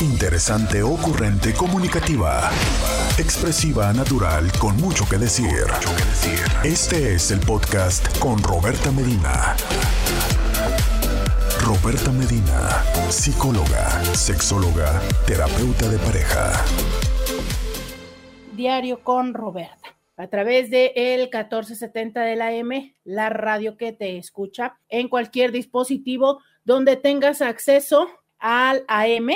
Interesante, ocurrente, comunicativa. Expresiva, natural, con mucho que decir. Este es el podcast con Roberta Medina. Roberta Medina, psicóloga, sexóloga, terapeuta de pareja. Diario con Roberta. A través de el 1470 de la M, la radio que te escucha en cualquier dispositivo donde tengas acceso al AM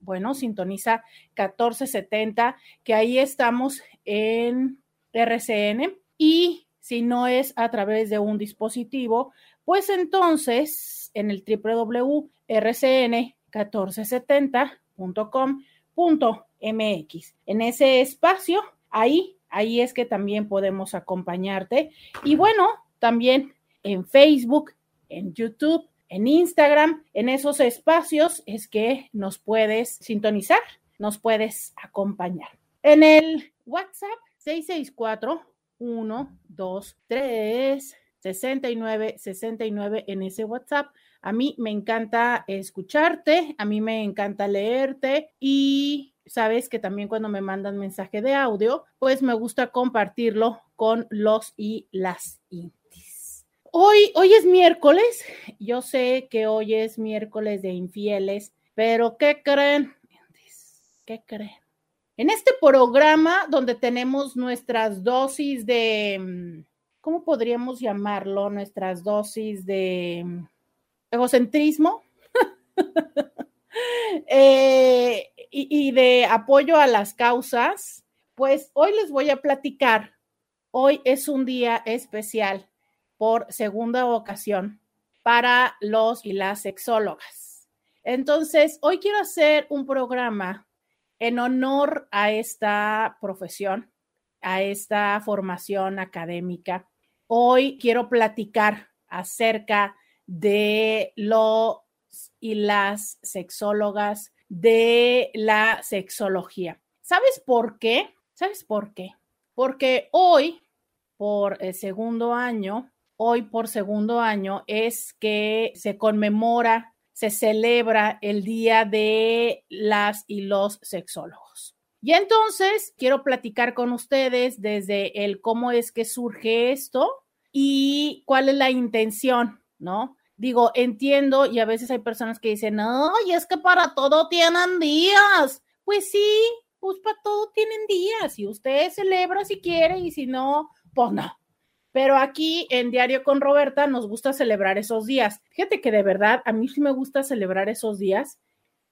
bueno, sintoniza 1470, que ahí estamos en RCN. Y si no es a través de un dispositivo, pues entonces en el www.rcn1470.com.mx. En ese espacio, ahí, ahí es que también podemos acompañarte. Y bueno, también en Facebook, en YouTube en Instagram, en esos espacios es que nos puedes sintonizar, nos puedes acompañar. En el WhatsApp 664 123 69 69 en ese WhatsApp. A mí me encanta escucharte, a mí me encanta leerte y sabes que también cuando me mandan mensaje de audio, pues me gusta compartirlo con los y las y. Hoy, hoy es miércoles. Yo sé que hoy es miércoles de infieles, pero ¿qué creen? ¿Qué creen? En este programa donde tenemos nuestras dosis de, mm, ¿cómo podríamos llamarlo? Nuestras dosis de mm, egocentrismo eh, y, y de apoyo a las causas, pues hoy les voy a platicar. Hoy es un día especial por segunda ocasión para los y las sexólogas. Entonces, hoy quiero hacer un programa en honor a esta profesión, a esta formación académica. Hoy quiero platicar acerca de los y las sexólogas, de la sexología. ¿Sabes por qué? ¿Sabes por qué? Porque hoy, por el segundo año, hoy por segundo año es que se conmemora, se celebra el Día de las y los sexólogos. Y entonces quiero platicar con ustedes desde el cómo es que surge esto y cuál es la intención, ¿no? Digo, entiendo y a veces hay personas que dicen, no, y es que para todo tienen días. Pues sí, pues para todo tienen días. Si usted celebra si quiere y si no, pues no. Pero aquí en Diario con Roberta nos gusta celebrar esos días. Fíjate que de verdad a mí sí me gusta celebrar esos días.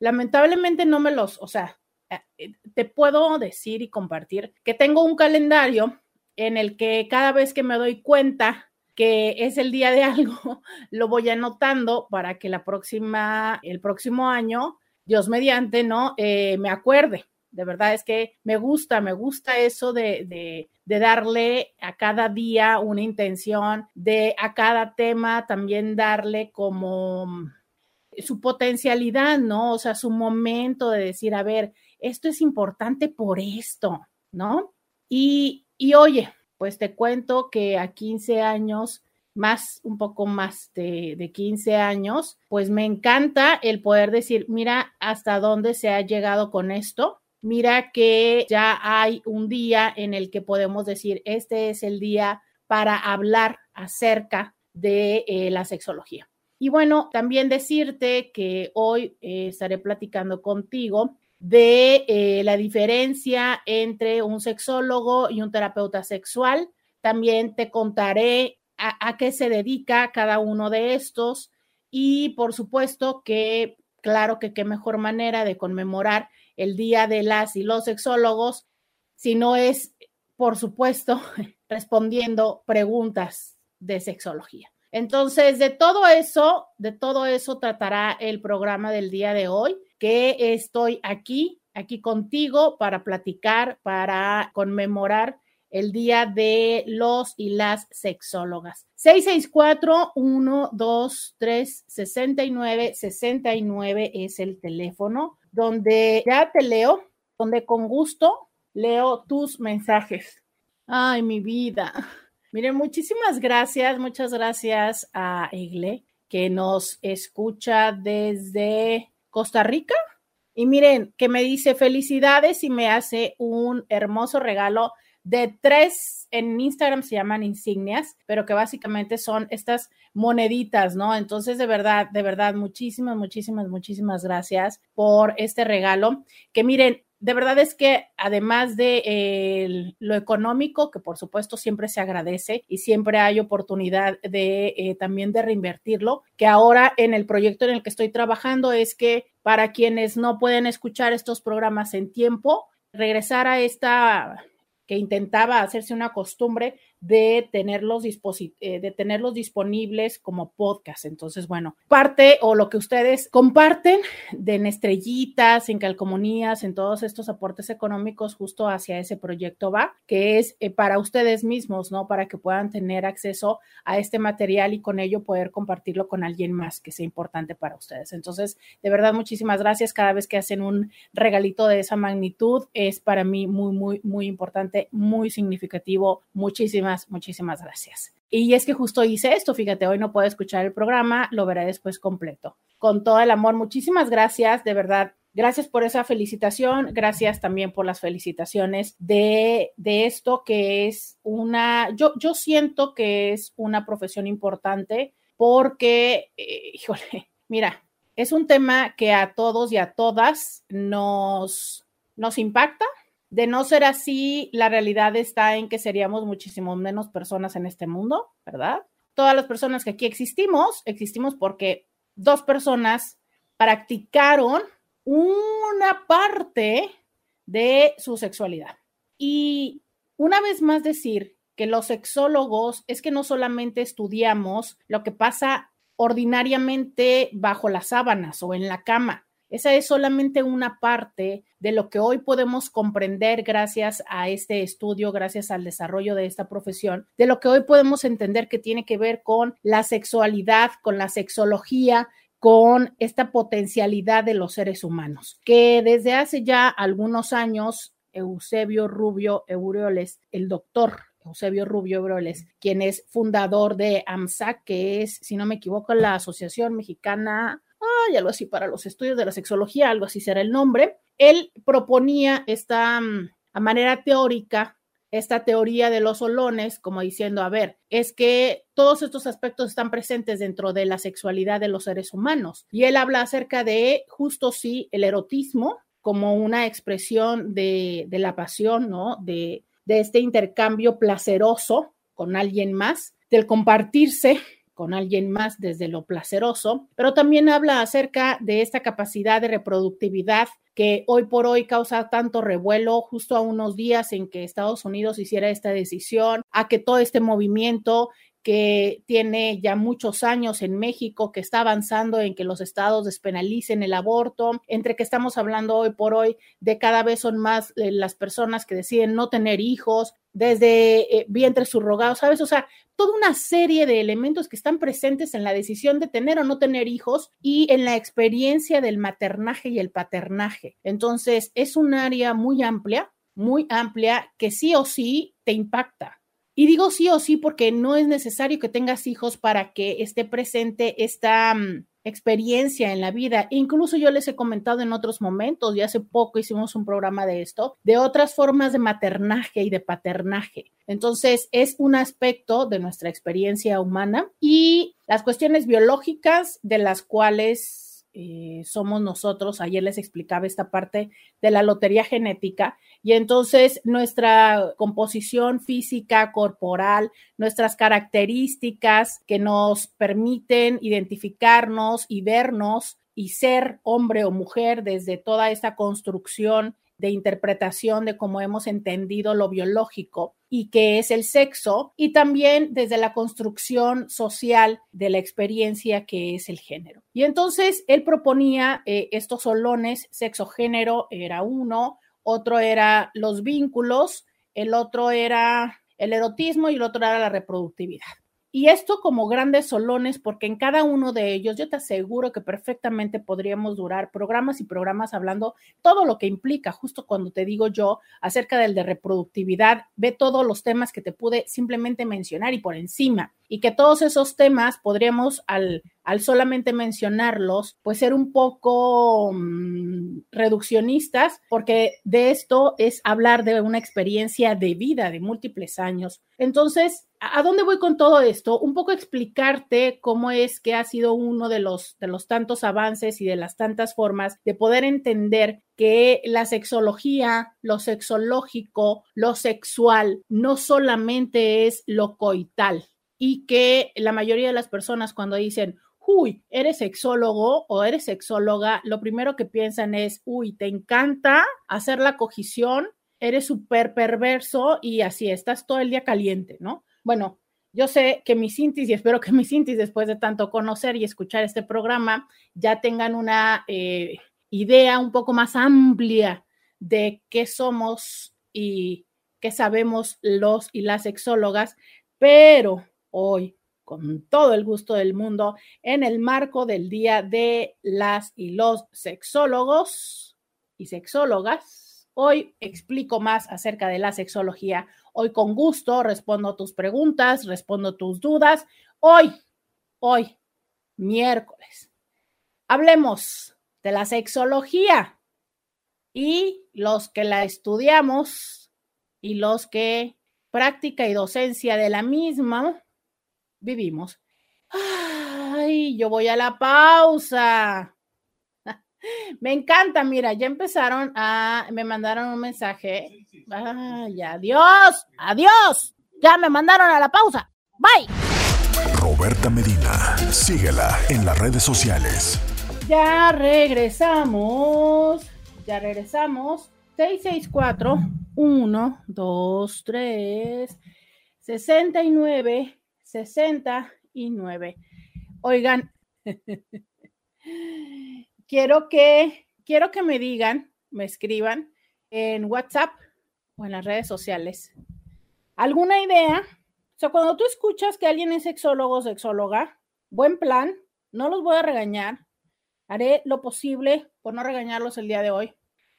Lamentablemente no me los, o sea, eh, te puedo decir y compartir que tengo un calendario en el que cada vez que me doy cuenta que es el día de algo, lo voy anotando para que la próxima, el próximo año, Dios mediante, ¿no? Eh, me acuerde. De verdad es que me gusta, me gusta eso de, de, darle a cada día una intención, de a cada tema también darle como su potencialidad, ¿no? O sea, su momento de decir, a ver, esto es importante por esto, ¿no? Y, y oye, pues te cuento que a 15 años, más, un poco más de, de 15 años, pues me encanta el poder decir, mira hasta dónde se ha llegado con esto, mira que ya hay un día en el que podemos decir, este es el día para hablar acerca de eh, la sexología. Y bueno, también decirte que hoy eh, estaré platicando contigo de eh, la diferencia entre un sexólogo y un terapeuta sexual. También te contaré a qué se dedica cada uno de estos y por supuesto que, claro que qué mejor manera de conmemorar el Día de las y los Sexólogos, no es, por supuesto, respondiendo preguntas de sexología. Entonces, de todo eso, de todo eso tratará el programa del día de hoy, que estoy aquí, aquí contigo para platicar, para conmemorar el día de los y las sexólogas. 664-123-6969 es el teléfono donde ya te leo, donde con gusto leo tus mensajes. Ay, mi vida. Miren, muchísimas gracias, muchas gracias a Egle, que nos escucha desde Costa Rica. Y miren, que me dice felicidades y me hace un hermoso regalo de tres, en Instagram se llaman insignias, pero que básicamente son estas moneditas, ¿no? Entonces, de verdad, de verdad, muchísimas, muchísimas, muchísimas gracias por este regalo. Que miren, de verdad es que además de lo económico, que por supuesto siempre se agradece y siempre hay oportunidad de eh, también de reinvertirlo, que ahora en el proyecto en el que estoy trabajando es que para quienes no pueden escuchar estos programas en tiempo, regresar a esta que intentaba hacerse una costumbre de tenerlos, eh, de tenerlos disponibles como podcast. Entonces, bueno, parte o lo que ustedes comparten de en estrellitas, en calcomanías, en todos estos aportes económicos justo hacia ese proyecto va, que es eh, para ustedes mismos, ¿no? Para que puedan tener acceso a este material y con ello poder compartirlo con alguien más que sea importante para ustedes. Entonces, de verdad, muchísimas gracias. Cada vez que hacen un regalito de esa magnitud, es para mí muy, muy, muy importante, muy significativo. Muchísimas muchísimas, gracias. Y es que justo hice esto, fíjate, hoy no puedo escuchar el programa, lo veré después completo. Con todo el amor, muchísimas gracias, de verdad. Gracias por esa felicitación, gracias también por las felicitaciones de, de esto que es una, yo, yo siento que es una profesión importante porque, eh, híjole, mira, es un tema que a todos y a todas nos, nos impacta, de no ser así, la realidad está en que seríamos muchísimo menos personas en este mundo, ¿verdad? Todas las personas que aquí existimos, existimos porque dos personas practicaron una parte de su sexualidad. Y una vez más decir que los sexólogos es que no solamente estudiamos lo que pasa ordinariamente bajo las sábanas o en la cama, esa es solamente una parte de lo que hoy podemos comprender gracias a este estudio, gracias al desarrollo de esta profesión, de lo que hoy podemos entender que tiene que ver con la sexualidad, con la sexología, con esta potencialidad de los seres humanos, que desde hace ya algunos años, Eusebio Rubio Eureoles, el doctor Eusebio Rubio Eureoles, quien es fundador de AMSAC, que es, si no me equivoco, la Asociación Mexicana y algo así para los estudios de la sexología, algo así será el nombre. Él proponía esta mm, a manera teórica esta teoría de los olones, como diciendo, a ver, es que todos estos aspectos están presentes dentro de la sexualidad de los seres humanos. Y él habla acerca de justo sí el erotismo como una expresión de, de la pasión, ¿no? De, de este intercambio placeroso con alguien más, del compartirse con alguien más desde lo placeroso, pero también habla acerca de esta capacidad de reproductividad que hoy por hoy causa tanto revuelo justo a unos días en que Estados Unidos hiciera esta decisión, a que todo este movimiento que tiene ya muchos años en México, que está avanzando en que los estados despenalicen el aborto, entre que estamos hablando hoy por hoy de cada vez son más eh, las personas que deciden no tener hijos, desde eh, vientre subrogado, ¿sabes? O sea, toda una serie de elementos que están presentes en la decisión de tener o no tener hijos y en la experiencia del maternaje y el paternaje. Entonces, es un área muy amplia, muy amplia, que sí o sí te impacta y digo sí o sí porque no es necesario que tengas hijos para que esté presente esta mm, experiencia en la vida. Incluso yo les he comentado en otros momentos, y hace poco hicimos un programa de esto, de otras formas de maternaje y de paternaje. Entonces, es un aspecto de nuestra experiencia humana y las cuestiones biológicas de las cuales eh, somos nosotros. Ayer les explicaba esta parte de la lotería genética y entonces nuestra composición física, corporal, nuestras características que nos permiten identificarnos y vernos y ser hombre o mujer desde toda esta construcción de interpretación de cómo hemos entendido lo biológico y qué es el sexo, y también desde la construcción social de la experiencia que es el género. Y entonces él proponía eh, estos solones, sexo-género era uno, otro era los vínculos, el otro era el erotismo y el otro era la reproductividad. Y esto como grandes solones, porque en cada uno de ellos yo te aseguro que perfectamente podríamos durar programas y programas hablando todo lo que implica, justo cuando te digo yo acerca del de reproductividad, ve todos los temas que te pude simplemente mencionar y por encima. Y que todos esos temas podríamos al, solamente mencionarlos, pues ser un poco mm, reduccionistas, porque de esto es hablar de una experiencia de vida de múltiples años. Entonces, ¿A dónde voy con todo esto? Un poco explicarte cómo es que ha sido uno de los, de los tantos avances y de las tantas formas de poder entender que la sexología, lo sexológico, lo sexual, no solamente es lo coital y que la mayoría de las personas cuando dicen, uy, eres sexólogo o eres sexóloga, lo primero que piensan es, uy, te encanta hacer la cogición, eres súper perverso y así estás todo el día caliente, ¿no? bueno, yo sé que mis intis, y espero que mis intis, después de tanto conocer y escuchar este programa, ya tengan una eh, idea un poco más amplia de qué somos y qué sabemos los y las sexólogas, pero hoy, con todo el gusto del mundo, en el marco del Día de las y los Sexólogos y Sexólogas, Hoy explico más acerca de la sexología. Hoy con gusto respondo tus preguntas, respondo tus dudas. Hoy, hoy, miércoles, hablemos de la sexología y los que la estudiamos y los que práctica y docencia de la misma vivimos. Ay, yo voy a la pausa. Me encanta, mira, ya empezaron a, me mandaron un mensaje. Ay, adiós, adiós. Ya me mandaron a la pausa. Bye. Roberta Medina, síguela en las redes sociales. Ya regresamos, ya regresamos. 664 1 2 3 69 69. Oigan, quiero que, quiero que me digan, me escriban en WhatsApp o en las redes sociales. ¿Alguna idea? O sea, cuando tú escuchas que alguien es sexólogo o sexóloga, buen plan, no los voy a regañar. Haré lo posible por no regañarlos el día de hoy.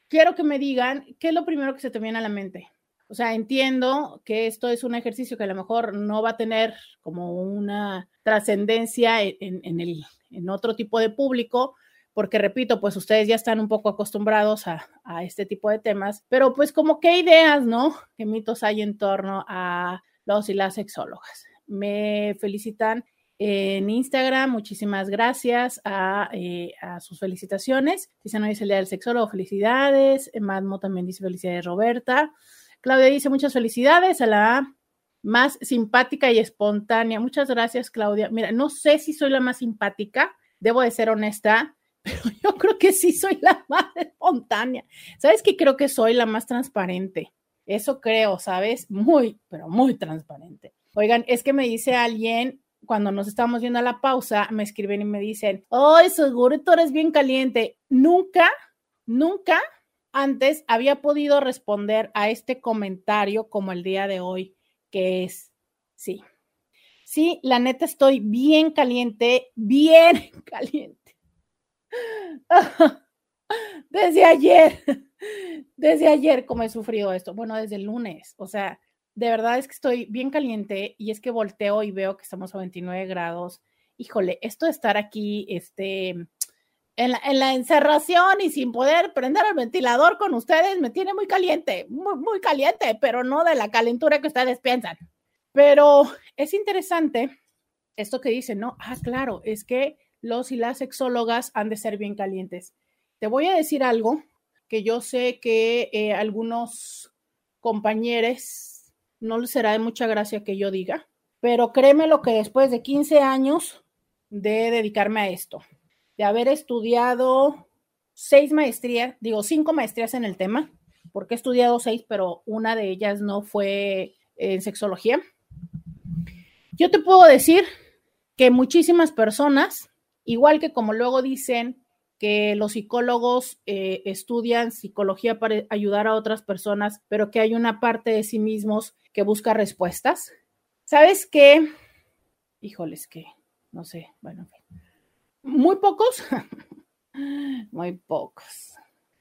Quiero que me digan qué es lo primero que se te viene a la mente. O sea, entiendo que esto es un ejercicio que a lo mejor no va a tener como una trascendencia en, en, el, en otro tipo de público, porque repito, pues ustedes ya están un poco acostumbrados a, este tipo de temas, pero pues como qué ideas, ¿no? ¿Qué mitos hay en torno a los y las sexólogas? Me felicitan en Instagram. Muchísimas gracias a, eh, sus felicitaciones. Dicen hoy es el día del sexólogo, felicidades. Madmo también dice felicidades, Roberta. Claudia dice muchas felicidades a la más simpática y espontánea. Muchas gracias, Claudia. Mira, no sé si soy la más simpática, debo de ser honesta pero yo creo que sí soy la más espontánea. ¿Sabes qué? Creo que soy la más transparente. Eso creo, ¿sabes? Muy, pero muy transparente. Oigan, es que me dice alguien, cuando nos estamos viendo a la pausa, me escriben y me dicen, ¡ay, seguro tú eres bien caliente! Nunca, nunca antes había podido responder a este comentario como el día de hoy, que es, sí, sí, la neta estoy bien caliente, bien caliente desde ayer, desde ayer como he sufrido esto, bueno, desde el lunes, o sea, de verdad es que estoy bien caliente y es que volteo y veo que estamos a 29 grados. Híjole, esto de estar aquí, este, en la, en la encerración y sin poder prender el ventilador con ustedes, me tiene muy caliente, muy, muy caliente, pero no de la calentura que ustedes piensan. Pero es interesante esto que dicen, ¿no? Ah, claro, es que los y las sexólogas han de ser bien calientes. Te voy a decir algo que yo sé que eh, algunos compañeros no les será de mucha gracia que yo diga, pero créeme lo que después de 15 años de dedicarme a esto, de haber estudiado seis maestrías, digo cinco maestrías en el tema, porque he estudiado seis, pero una de ellas no fue en sexología. Yo te puedo decir que muchísimas personas Igual que como luego dicen que los psicólogos eh, estudian psicología para ayudar a otras personas, pero que hay una parte de sí mismos que busca respuestas. ¿Sabes qué? Híjoles, que no sé, bueno, muy pocos, muy pocos,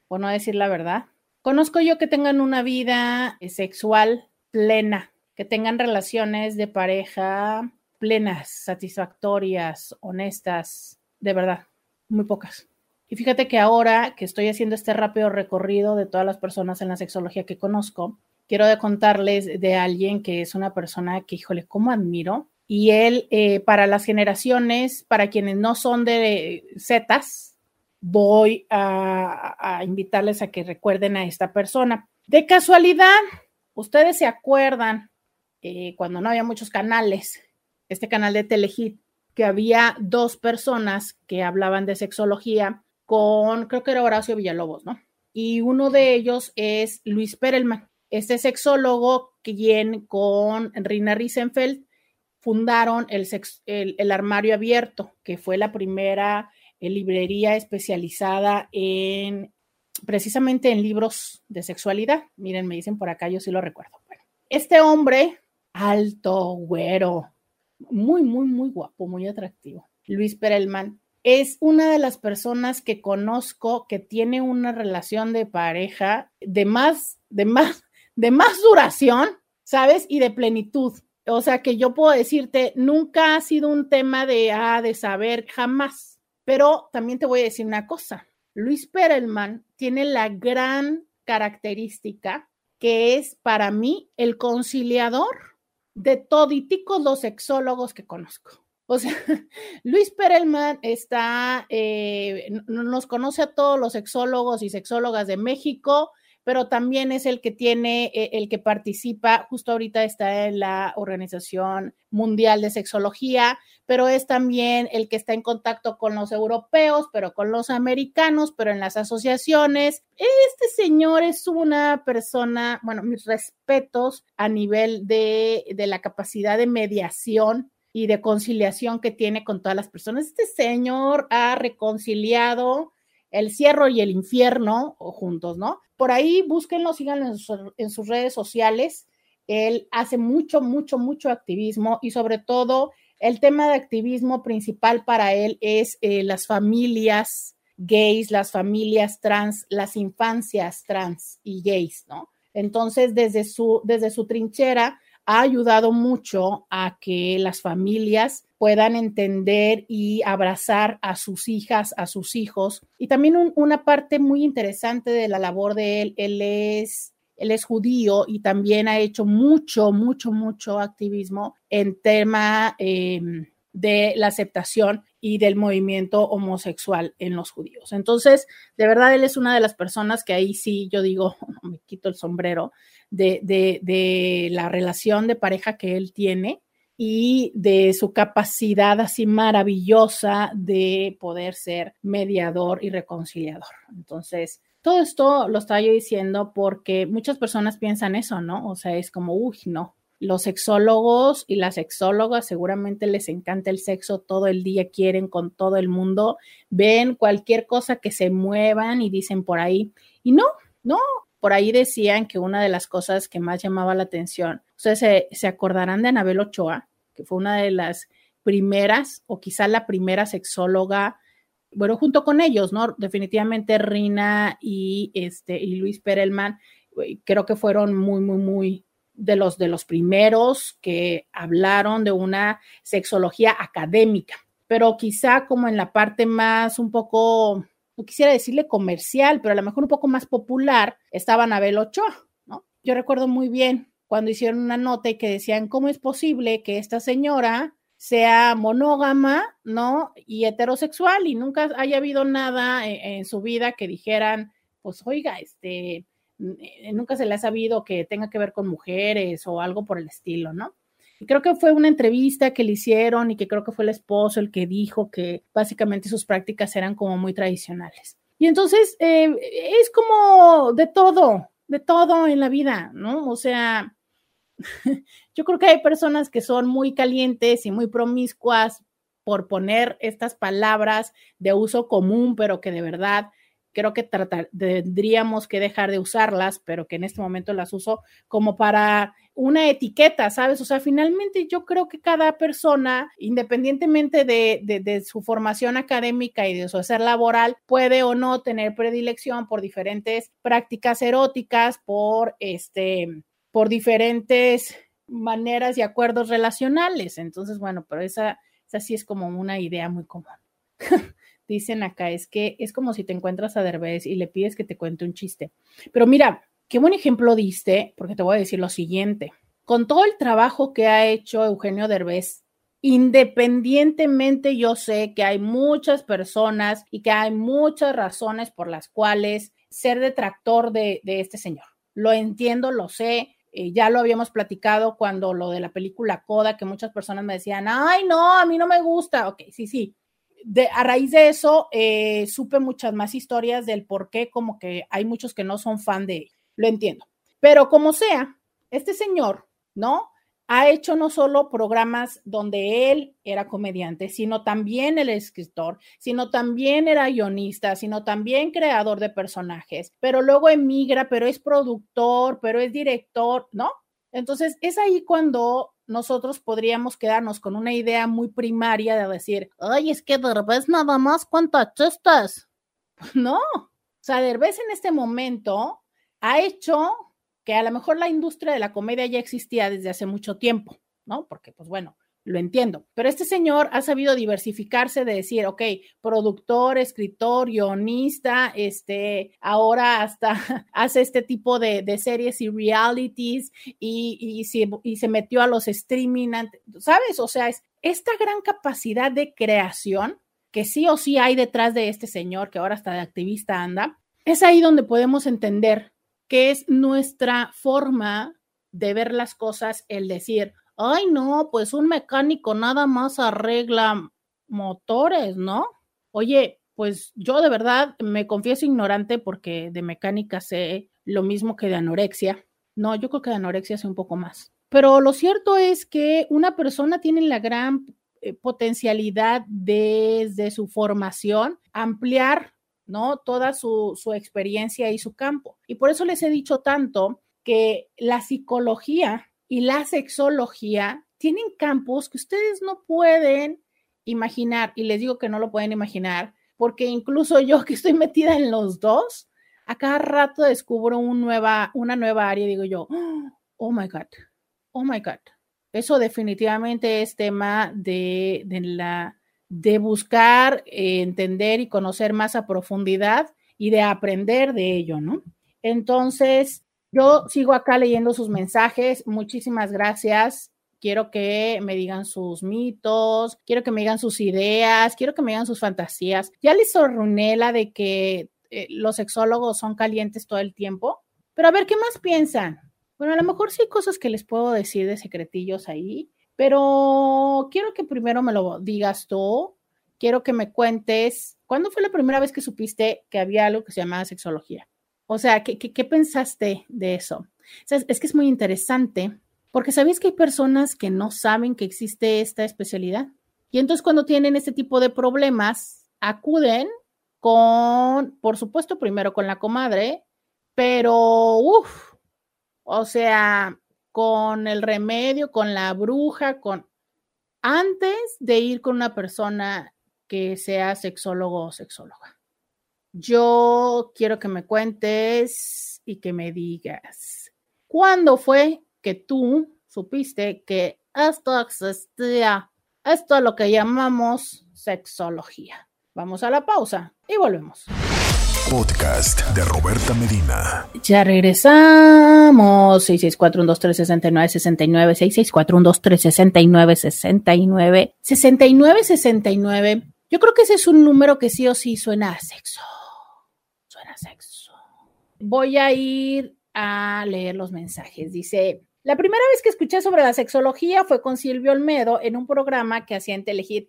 por no decir la verdad. Conozco yo que tengan una vida sexual plena, que tengan relaciones de pareja plenas, satisfactorias, honestas, de verdad, muy pocas. Y fíjate que ahora que estoy haciendo este rápido recorrido de todas las personas en la sexología que conozco, quiero contarles de alguien que es una persona que, híjole, cómo admiro. Y él, eh, para las generaciones, para quienes no son de Zetas, voy a, invitarles a que recuerden a esta persona. De casualidad, ustedes se acuerdan cuando no había muchos canales, este canal de Telehit, que había dos personas que hablaban de sexología con, creo que era Horacio Villalobos, ¿no? Y uno de ellos es Luis Perelman, este sexólogo quien con Rina Riesenfeld fundaron el, el, Armario Abierto, que fue la primera eh, librería especializada en precisamente en libros de sexualidad. Miren, me dicen por acá, yo sí lo recuerdo. Este hombre, alto, güero, muy, muy, muy guapo, muy atractivo, Luis Perelman, es una de las personas que conozco que tiene una relación de pareja de más, de más, de más duración, ¿sabes? Y de plenitud. O sea, que yo puedo decirte, nunca ha sido un tema de, ah, de saber, jamás. Pero también te voy a decir una cosa. Luis Perelman tiene la gran característica que es para mí el conciliador de toditicos los sexólogos que conozco. O sea, Luis Perelman está, eh, nos conoce a todos los sexólogos y sexólogas de México, pero también es el que tiene, eh, el que participa, justo ahorita está en la Organización Mundial de Sexología, pero es también el que está en contacto con los europeos, pero con los americanos, pero en las asociaciones. Este señor es una persona, bueno, mis respetos a nivel de, de la capacidad de mediación y de conciliación que tiene con todas las personas. Este señor ha reconciliado el cierro y el infierno juntos, ¿no? Por ahí búsquenlo, síganlo en sus, redes sociales. Él hace mucho, mucho, mucho activismo y sobre todo el tema de activismo principal para él es eh, las familias gays, las familias trans, las infancias trans y gays, ¿no? Entonces, desde su, desde su trinchera, ha ayudado mucho a que las familias puedan entender y abrazar a sus hijas, a sus hijos. Y también una parte muy interesante de la labor de él, él es, él es judío y también ha hecho mucho, mucho, mucho activismo en tema em, de la aceptación y del movimiento homosexual en los judíos. Entonces, de verdad, él es una de las personas que ahí sí yo digo, me quito el sombrero, de, la relación de pareja que él tiene y de su capacidad así maravillosa de poder ser mediador y reconciliador. Entonces, todo esto lo estaba yo diciendo porque muchas personas piensan eso, ¿no? O sea, es como, uy, no. Los sexólogos y las sexólogas seguramente les encanta el sexo todo el día, quieren con todo el mundo, ven cualquier cosa que se muevan y dicen por ahí. Y no, no, por ahí decían que una de las cosas que más llamaba la atención, ustedes se, acordarán de Anabel Ochoa, que fue una de las primeras o quizá la primera sexóloga, bueno, junto con ellos, ¿no? Definitivamente Rina y, este, y Luis Perelman, creo que fueron muy, muy, muy de los, de los primeros que hablaron de una sexología académica, pero quizá como en la parte más un poco no quisiera decirle comercial, pero a lo mejor un poco más popular, estaba Anabel Ochoa, ¿no? Yo recuerdo muy bien cuando hicieron una nota y que decían, ¿cómo es posible que esta señora sea monógama, ¿no? Y heterosexual y nunca haya habido nada en, su vida que dijeran, pues oiga, este, nunca se le ha sabido que tenga que ver con mujeres o algo por el estilo, ¿no? creo que fue una entrevista que le hicieron y que creo que fue el esposo el que dijo que básicamente sus prácticas eran como muy tradicionales. Y entonces eh, es como de todo, de todo en la vida, ¿no? O sea, yo creo que hay personas que son muy calientes y muy promiscuas por poner estas palabras de uso común, pero que de verdad creo que tendríamos que dejar de usarlas, pero que en este momento las uso como para una etiqueta, ¿sabes? O sea, finalmente yo creo que cada persona, independientemente de, su formación académica y de su hacer laboral, puede o no tener predilección por diferentes prácticas eróticas, por este, por diferentes maneras y acuerdos relacionales. Entonces, bueno, pero esa, esa sí es como una idea muy común. Dicen acá, es que es como si te encuentras a Derbez y le pides que te cuente un chiste. Pero mira, qué buen ejemplo diste, porque te voy a decir lo siguiente. Con todo el trabajo que ha hecho Eugenio Derbez, independientemente yo sé que hay muchas personas y que hay muchas razones por las cuales ser detractor de, este señor. Lo entiendo, lo sé, eh, ya lo habíamos platicado cuando lo de la película Coda, que muchas personas me decían, ay, no, a mí no me gusta. Ok, sí, sí. De, a raíz de eso, eh, supe muchas más historias del por qué, como que hay muchos que no son fan de. Lo entiendo. Pero como sea, este señor, ¿no? ha hecho no solo programas donde él era comediante, sino también el escritor, sino también era guionista, sino también creador de personajes, pero luego emigra, pero es productor, pero es director, ¿no? Entonces es ahí cuando nosotros podríamos quedarnos con una idea muy primaria de decir, ay, es que Derbez nada más cuántas chistes. No, o sea, Derbez en este momento ha hecho que a lo mejor la industria de la comedia ya existía desde hace mucho tiempo, ¿no? Porque, pues bueno, lo entiendo. Pero este señor ha sabido diversificarse de decir, ok, productor, escritor, guionista, este, ahora hasta hace este tipo de, series y realities y, y, se, y, se, metió a los streaming, ¿sabes? O sea, es esta gran capacidad de creación que sí o sí hay detrás de este señor que ahora hasta de activista anda, es ahí donde podemos entender que es nuestra forma de ver las cosas, el decir, ay, no, pues un mecánico nada más arregla motores, ¿no? Oye, pues yo de verdad me confieso ignorante porque de mecánica sé lo mismo que de anorexia. No, yo creo que de anorexia sé un poco más. Pero lo cierto es que una persona tiene la gran eh, potencialidad desde su formación ampliar ¿no? Toda su, experiencia y su campo. Y por eso les he dicho tanto que la psicología y la sexología tienen campos que ustedes no pueden imaginar, y les digo que no lo pueden imaginar, porque incluso yo que estoy metida en los dos, a cada rato descubro un nueva, una nueva área y digo yo, oh my God, oh my God. Eso definitivamente es tema de, de la de buscar eh, entender y conocer más a profundidad y de aprender de ello, ¿no? Entonces, yo sigo acá leyendo sus mensajes. Muchísimas gracias. Quiero que me digan sus mitos, quiero que me digan sus ideas, quiero que me digan sus fantasías. Ya les arruiné la de que eh, los sexólogos son calientes todo el tiempo, pero a ver, ¿qué más piensan? Bueno, a lo mejor sí hay cosas que les puedo decir de secretillos ahí, pero quiero que primero me lo digas tú, quiero que me cuentes, ¿cuándo fue la primera vez que supiste que había algo que se llamaba sexología? O sea, ¿qué, qué, pensaste de eso? es que es muy interesante, porque sabéis que hay personas que no saben que existe esta especialidad. Y entonces cuando tienen este tipo de problemas, acuden con, por supuesto, primero con la comadre, pero, uff, o sea, con el remedio, con la bruja, con antes de ir con una persona que sea sexólogo o sexóloga. Yo quiero que me cuentes y que me digas, ¿cuándo fue que tú supiste que esto existía? Esto es lo que llamamos sexología. Vamos a la pausa y volvemos podcast de Roberta Medina. Ya regresamos. 664-123-69-69. 664-123-69-69. 69-69. Yo creo que ese es un número que sí o sí suena a sexo. Sexo. Voy a ir a leer los mensajes. Dice, la primera vez que escuché sobre la sexología fue con Silvio Olmedo en un programa que hacía en.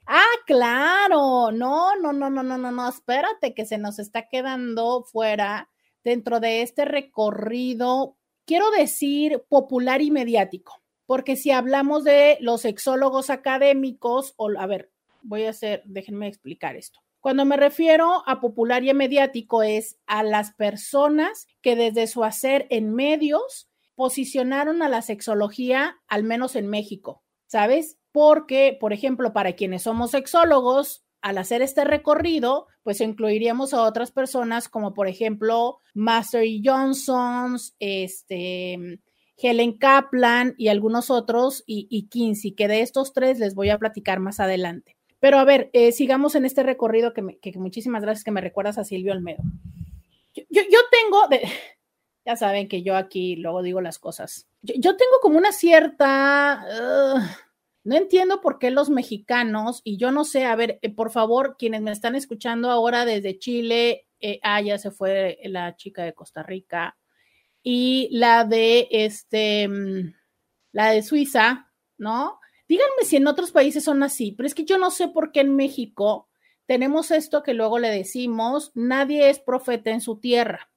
Ah, claro. No, no, no, no, no, no, no. Espérate que se nos está quedando fuera dentro de este recorrido, quiero decir, popular y mediático. Porque si hablamos de los sexólogos académicos, o a ver, voy a hacer, déjenme explicar esto. Cuando me refiero a popular y mediático es a las personas que desde su hacer en medios posicionaron a la sexología, al menos en México, ¿sabes? Porque, por ejemplo, para quienes somos sexólogos, al hacer este recorrido, pues incluiríamos a otras personas como, por ejemplo, Master y Johnsons, este, Helen Kaplan y algunos otros, y, y Kinsey, que de estos tres les voy a platicar más adelante. Pero a ver, eh, sigamos en este recorrido que, muchísimas gracias que me recuerdas a Silvio Almedo. Yo, tengo, ya saben que yo aquí luego digo las cosas. Yo, tengo como una cierta, no entiendo por qué los mexicanos, y yo no sé, a ver, eh, por favor, quienes me están escuchando ahora desde Chile, eh, ah, ya se fue la chica de Costa Rica, y la de este, mm, la de Suiza, ¿no? Díganme si en otros países son así, pero es que yo no sé por qué en México tenemos esto que luego le decimos, nadie es profeta en su tierra.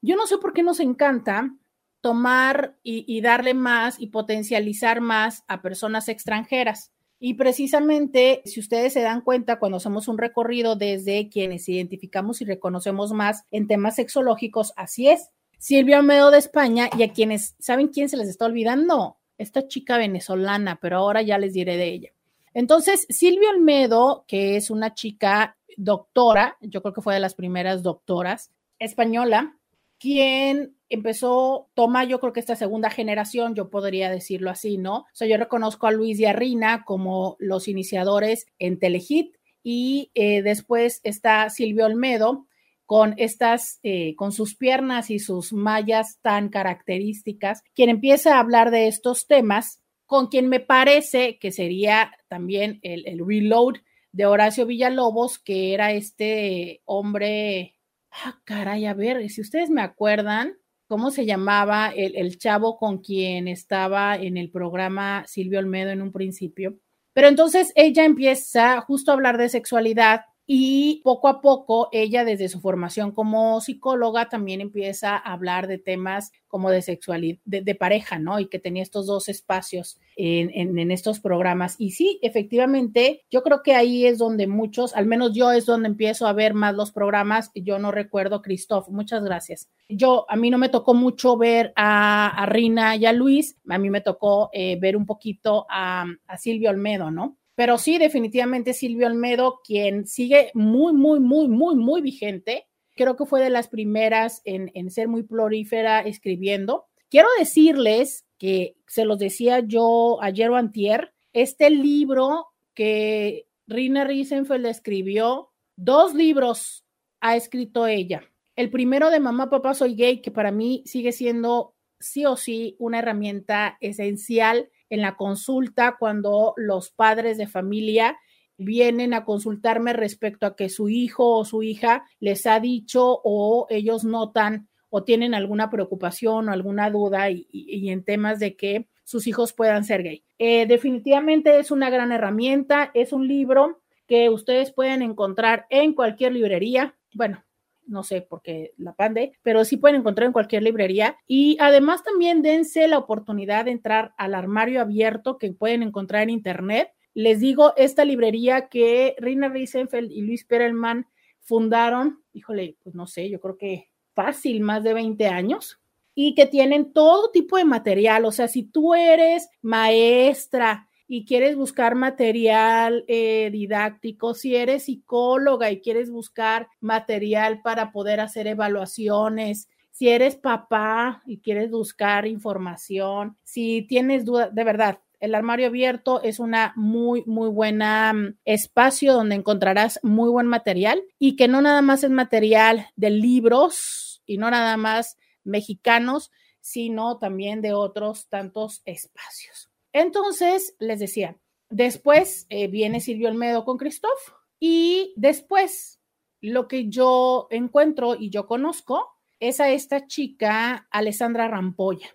Yo no sé por qué nos encanta tomar y, darle más y potencializar más a personas extranjeras. Y precisamente, si ustedes se dan cuenta, cuando hacemos un recorrido desde quienes identificamos y reconocemos más en temas sexológicos, así es. Silvia Almedo de España y a quienes, ¿saben quién se les está olvidando? Esta chica venezolana, pero ahora ya les diré de ella. Entonces, Silvia Olmedo, que es una chica doctora, yo creo que fue de las primeras doctoras española, quien empezó, toma yo creo que esta segunda generación, yo podría decirlo así, ¿no? O sea, yo reconozco a Luis y a Rina como los iniciadores en Telehit y eh, después está Silvia Olmedo, con estas, eh, con sus piernas y sus mallas tan características, quien empieza a hablar de estos temas, con quien me parece que sería también el, reload de Horacio Villalobos, que era este hombre, ah, caray, a ver, si ustedes me acuerdan, ¿cómo se llamaba el, el chavo con quien estaba en el programa Silvio Olmedo en un principio? Pero entonces ella empieza justo a hablar de sexualidad y poco a poco ella desde su formación como psicóloga también empieza a hablar de temas como de sexualidad, de, pareja, ¿no? Y que tenía estos dos espacios en, en, estos programas. Y sí, efectivamente, yo creo que ahí es donde muchos, al menos yo es donde empiezo a ver más los programas. Yo no recuerdo, Christoph, muchas gracias. Yo, a mí no me tocó mucho ver a, a Rina y a Luis, a mí me tocó eh, ver un poquito a, a Silvio Olmedo, ¿no? Pero sí, definitivamente Silvio Almedo, quien sigue muy, muy, muy, muy, muy vigente. Creo que fue de las primeras en, ser muy prolífera escribiendo. Quiero decirles que se los decía yo ayer o antier, este libro que Rina Riesenfeld escribió, dos libros ha escrito ella. El primero de Mamá, Papá, Soy Gay, que para mí sigue siendo sí o sí una herramienta esencial en la consulta cuando los padres de familia vienen a consultarme respecto a que su hijo o su hija les ha dicho o ellos notan o tienen alguna preocupación o alguna duda y, en temas de que sus hijos puedan ser gay. Eh, definitivamente es una gran herramienta, es un libro que ustedes pueden encontrar en cualquier librería. Bueno, no sé por qué la pande, pero sí pueden encontrar en cualquier librería. Y además también dense la oportunidad de entrar al armario abierto que pueden encontrar en internet. Les digo, esta librería que Rina Riesenfeld y Luis Perelman fundaron, híjole, pues no sé, yo creo que fácil, más de 20 años, y que tienen todo tipo de material. O sea, si tú eres maestra, y quieres buscar material eh, didáctico, si eres psicóloga y quieres buscar material para poder hacer evaluaciones, si eres papá y quieres buscar información, si tienes dudas, de verdad, el armario abierto es una muy, muy buena mm, espacio donde encontrarás muy buen material y que no nada más es material de libros y no nada más mexicanos, sino también de otros tantos espacios. Entonces, les decía, después eh, viene Silvio Almedo con Christoph y después lo que yo encuentro y yo conozco es a esta chica, Alessandra Rampolla,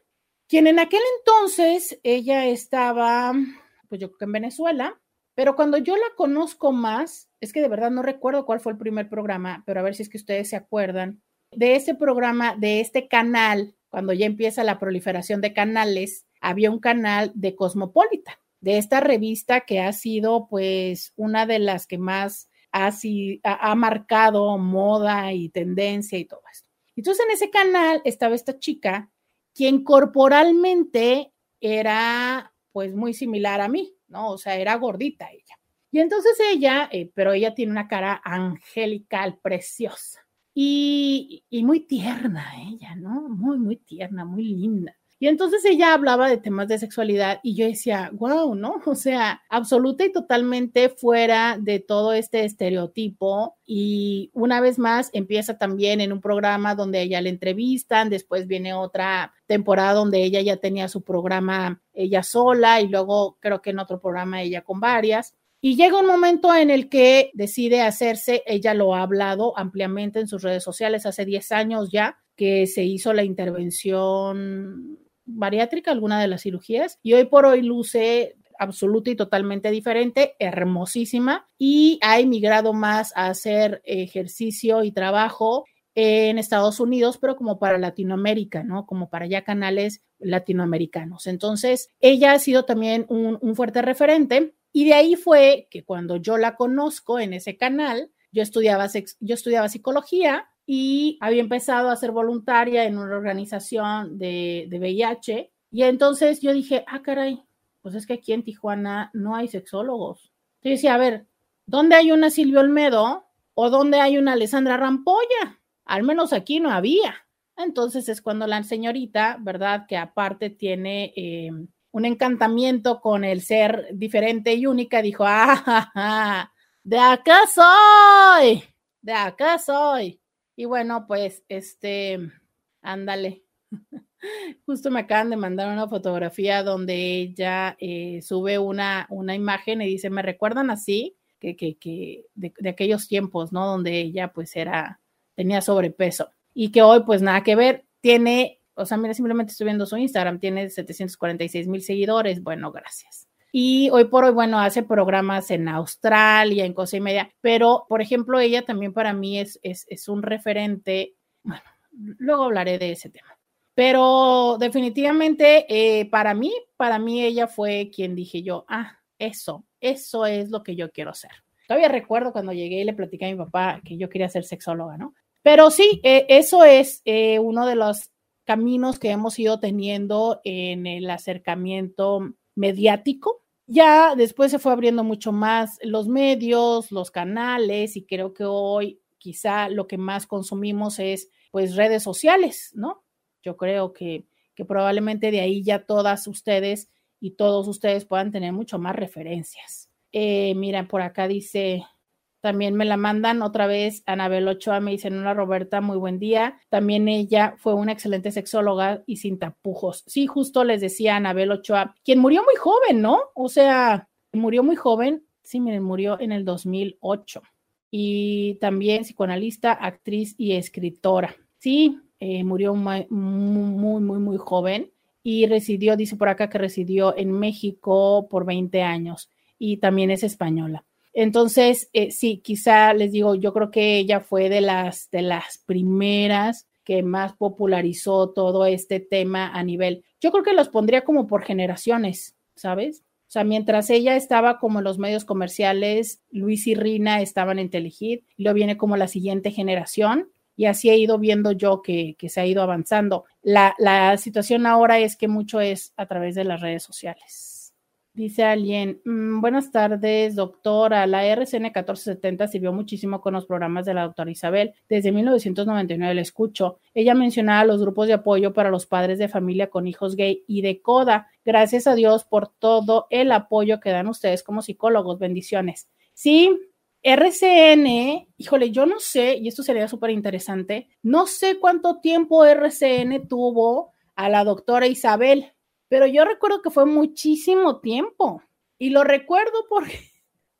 quien en aquel entonces ella estaba, pues yo creo que en Venezuela, pero cuando yo la conozco más, es que de verdad no recuerdo cuál fue el primer programa, pero a ver si es que ustedes se acuerdan de ese programa, de este canal, cuando ya empieza la proliferación de canales había un canal de Cosmopolitan, de esta revista que ha sido pues una de las que más ha, marcado moda y tendencia y todo esto. Entonces en ese canal estaba esta chica, quien corporalmente era pues muy similar a mí, ¿no? O sea, era gordita ella. Y entonces ella, eh, pero ella tiene una cara angelical, preciosa y, y, muy tierna ella, ¿no? Muy, muy tierna, muy linda. Y entonces ella hablaba de temas de sexualidad y yo decía, wow, ¿no? O sea, absoluta y totalmente fuera de todo este estereotipo. Y una vez más empieza también en un programa donde ella le entrevistan, después viene otra temporada donde ella ya tenía su programa ella sola y luego creo que en otro programa ella con varias. Y llega un momento en el que decide hacerse, ella lo ha hablado ampliamente en sus redes sociales hace 10 años ya, que se hizo la intervención bariátrica, alguna de las cirugías, y hoy por hoy luce absoluta y totalmente diferente, hermosísima, y ha emigrado más a hacer ejercicio y trabajo en Estados Unidos, pero como para Latinoamérica, ¿no? Como para ya canales latinoamericanos. Entonces, ella ha sido también un, un, fuerte referente y de ahí fue que cuando yo la conozco en ese canal, yo estudiaba, yo estudiaba psicología y había empezado a ser voluntaria en una organización de, de VIH. Y entonces yo dije, ah, caray, pues es que aquí en Tijuana no hay sexólogos. Entonces yo decía, a ver, ¿dónde hay una Silvia Olmedo o dónde hay una Alessandra Rampolla? Al menos aquí no había. Entonces es cuando la señorita, ¿verdad? Que aparte tiene eh, un encantamiento con el ser diferente y única, dijo, ah, de acá soy, de acá soy. Y bueno, pues, este, ándale. Justo me acaban de mandar una fotografía donde ella eh, sube una, una imagen y dice, me recuerdan así, que, que, de, de, aquellos tiempos, ¿no? Donde ella pues era, tenía sobrepeso y que hoy pues nada que ver, tiene, o sea, mira, simplemente estoy viendo su Instagram, tiene 746 mil seguidores, bueno, gracias. Y hoy por hoy, bueno, hace programas en Australia, en cosa y media, pero por ejemplo, ella también para mí es, es, es un referente, bueno, luego hablaré de ese tema. Pero definitivamente eh, para mí, para mí ella fue quien dije yo, ah, eso, eso es lo que yo quiero ser. Todavía recuerdo cuando llegué y le platicé a mi papá que yo quería ser sexóloga, ¿no? Pero sí, eh, eso es eh, uno de los caminos que hemos ido teniendo en el acercamiento mediático. Ya después se fue abriendo mucho más los medios, los canales y creo que hoy quizá lo que más consumimos es pues redes sociales, ¿no? Yo creo que, que probablemente de ahí ya todas ustedes y todos ustedes puedan tener mucho más referencias. Eh, mira, por acá dice también me la mandan otra vez. Anabel Ochoa me dice, hola Roberta, muy buen día. También ella fue una excelente sexóloga y sin tapujos. Sí, justo les decía Anabel Ochoa, quien murió muy joven, ¿no? O sea, murió muy joven. Sí, miren, murió en el 2008. Y también psicoanalista, actriz y escritora. Sí, eh, murió muy, muy, muy, muy joven y residió, dice por acá que residió en México por 20 años y también es española. Entonces, eh, sí, quizá les digo, yo creo que ella fue de las, de las primeras que más popularizó todo este tema a nivel, yo creo que los pondría como por generaciones, ¿sabes? O sea, mientras ella estaba como en los medios comerciales, Luis y Rina estaban en Telehit, y luego viene como la siguiente generación, y así he ido viendo yo que, que se ha ido avanzando. La, la situación ahora es que mucho es a través de las redes sociales. Dice alguien, mm, buenas tardes, doctora. La RCN 1470 sirvió muchísimo con los programas de la doctora Isabel. Desde 1999 la escucho. Ella mencionaba los grupos de apoyo para los padres de familia con hijos gay y de CODA. Gracias a Dios por todo el apoyo que dan ustedes como psicólogos. Bendiciones. Sí, RCN, híjole, yo no sé, y esto sería súper interesante, no sé cuánto tiempo RCN tuvo a la doctora Isabel pero yo recuerdo que fue muchísimo tiempo y lo recuerdo porque,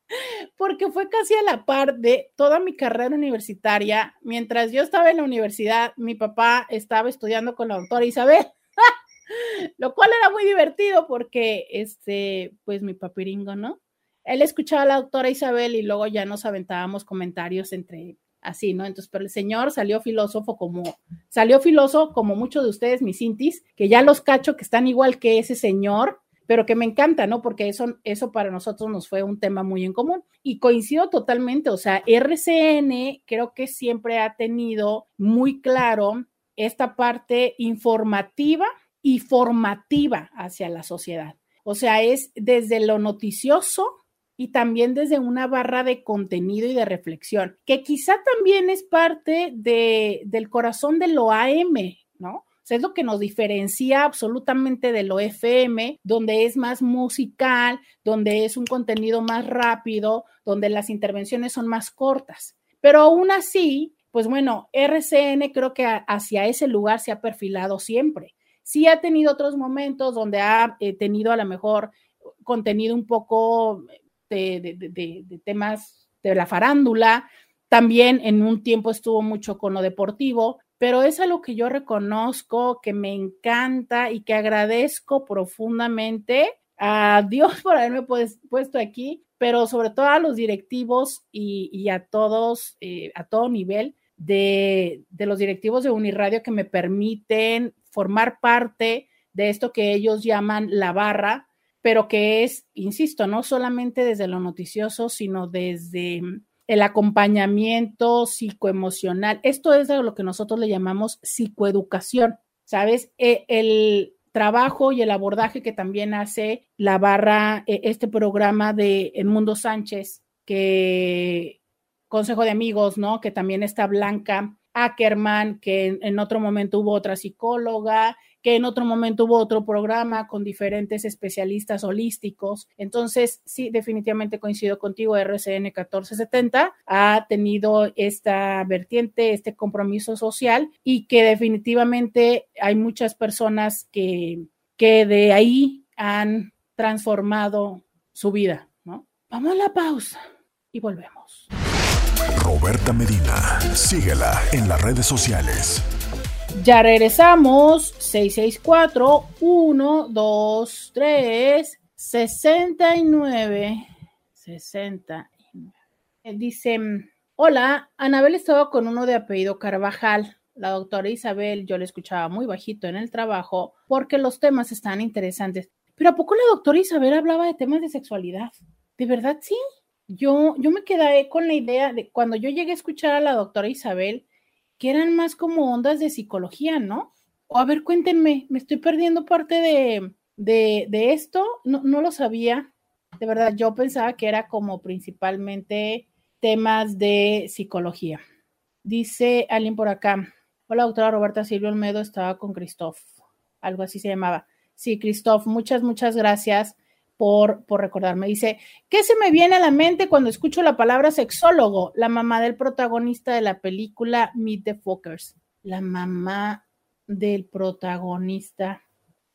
porque fue casi a la par de toda mi carrera universitaria. Mientras yo estaba en la universidad, mi papá estaba estudiando con la doctora Isabel, lo cual era muy divertido porque, este, pues mi papiringo, ¿no? Él escuchaba a la doctora Isabel y luego ya nos aventábamos comentarios entre así, ¿no? Entonces, pero el señor salió filósofo como, salió filósofo como muchos de ustedes, mis intis, que ya los cacho que están igual que ese señor, pero que me encanta, ¿no? Porque eso, eso para nosotros nos fue un tema muy en común. Y coincido totalmente, o sea, RCN creo que siempre ha tenido muy claro esta parte informativa y formativa hacia la sociedad. O sea, es desde lo noticioso y también desde una barra de contenido y de reflexión, que quizá también es parte de, del corazón de lo AM, ¿no? Es lo que nos diferencia absolutamente de lo FM, donde es más musical, donde es un contenido más rápido, donde las intervenciones son más cortas. Pero aún así, pues bueno, RCN creo que hacia ese lugar se ha perfilado siempre. Sí ha tenido otros momentos donde ha eh, tenido a lo mejor contenido un poco de, temas de la farándula. También en un tiempo estuvo mucho con lo deportivo, pero es algo que yo reconozco, que me encanta y que agradezco profundamente a Dios por haberme puesto aquí, pero sobre todo a los directivos y, a todos, eh, a todo nivel de los directivos de Uniradio que me permiten formar parte de esto que ellos llaman la barra, pero que es, insisto, no solamente desde lo noticioso, sino desde el acompañamiento psicoemocional. Esto es lo que nosotros le llamamos psicoeducación, ¿sabes? E, el trabajo y el abordaje que también hace la barra, e, este programa de El Mundo Sánchez, que Consejo de Amigos, ¿no? Que también está Blanca Ackerman, que en otro momento hubo otra psicóloga, que en otro momento hubo otro programa con diferentes especialistas holísticos. Entonces, sí, definitivamente coincido contigo, RCN 1470 ha tenido esta vertiente, este compromiso social y que definitivamente hay muchas personas que, que de ahí han transformado su vida, ¿no? Vamos a la pausa y volvemos. Roberta Medina, síguela en las redes sociales. Ya regresamos. 664 123 69 69. Dice, hola, Anabel estaba con uno de apellido Carvajal. La doctora Isabel, yo le escuchaba muy bajito en el trabajo porque los temas están interesantes. Pero ¿a poco la doctora Isabel hablaba de temas de sexualidad? ¿De verdad sí? Yo, yo me quedé con la idea de cuando yo llegué a escuchar a la doctora Isabel, que eran más como ondas de psicología, ¿no? O a ver, cuéntenme, me estoy perdiendo parte de, de, esto, no, no, lo sabía. De verdad, yo pensaba que era como principalmente temas de psicología. Dice alguien por acá, hola doctora Roberta Silvio Olmedo, estaba con Christoph, algo así se llamaba. Sí, Christoph, muchas, muchas gracias por, recordarme. Dice, ¿qué se me viene a la mente cuando escucho la palabra sexólogo? La mamá del protagonista de la película Meet the Fockers. La mamá del protagonista.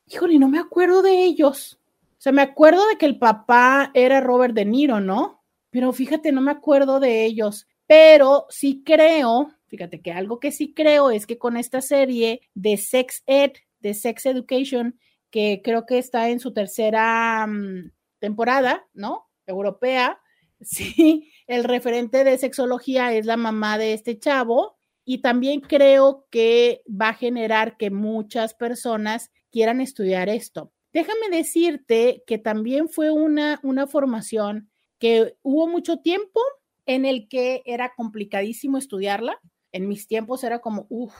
Híjole, no me acuerdo de ellos. O sea, me acuerdo de que el papá era Robert De Niro, ¿no? Pero fíjate, no me acuerdo de ellos. Pero sí creo, fíjate que algo que sí creo es que con esta serie de Sex Ed, de Sex Education, que creo que está en su tercera mm, temporada, ¿no? Europea. Sí, el referente de sexología es la mamá de este chavo y también creo que va a generar que muchas personas quieran estudiar esto. Déjame decirte que también fue una, una formación que hubo mucho tiempo en el que era complicadísimo estudiarla. En mis tiempos era como, uff,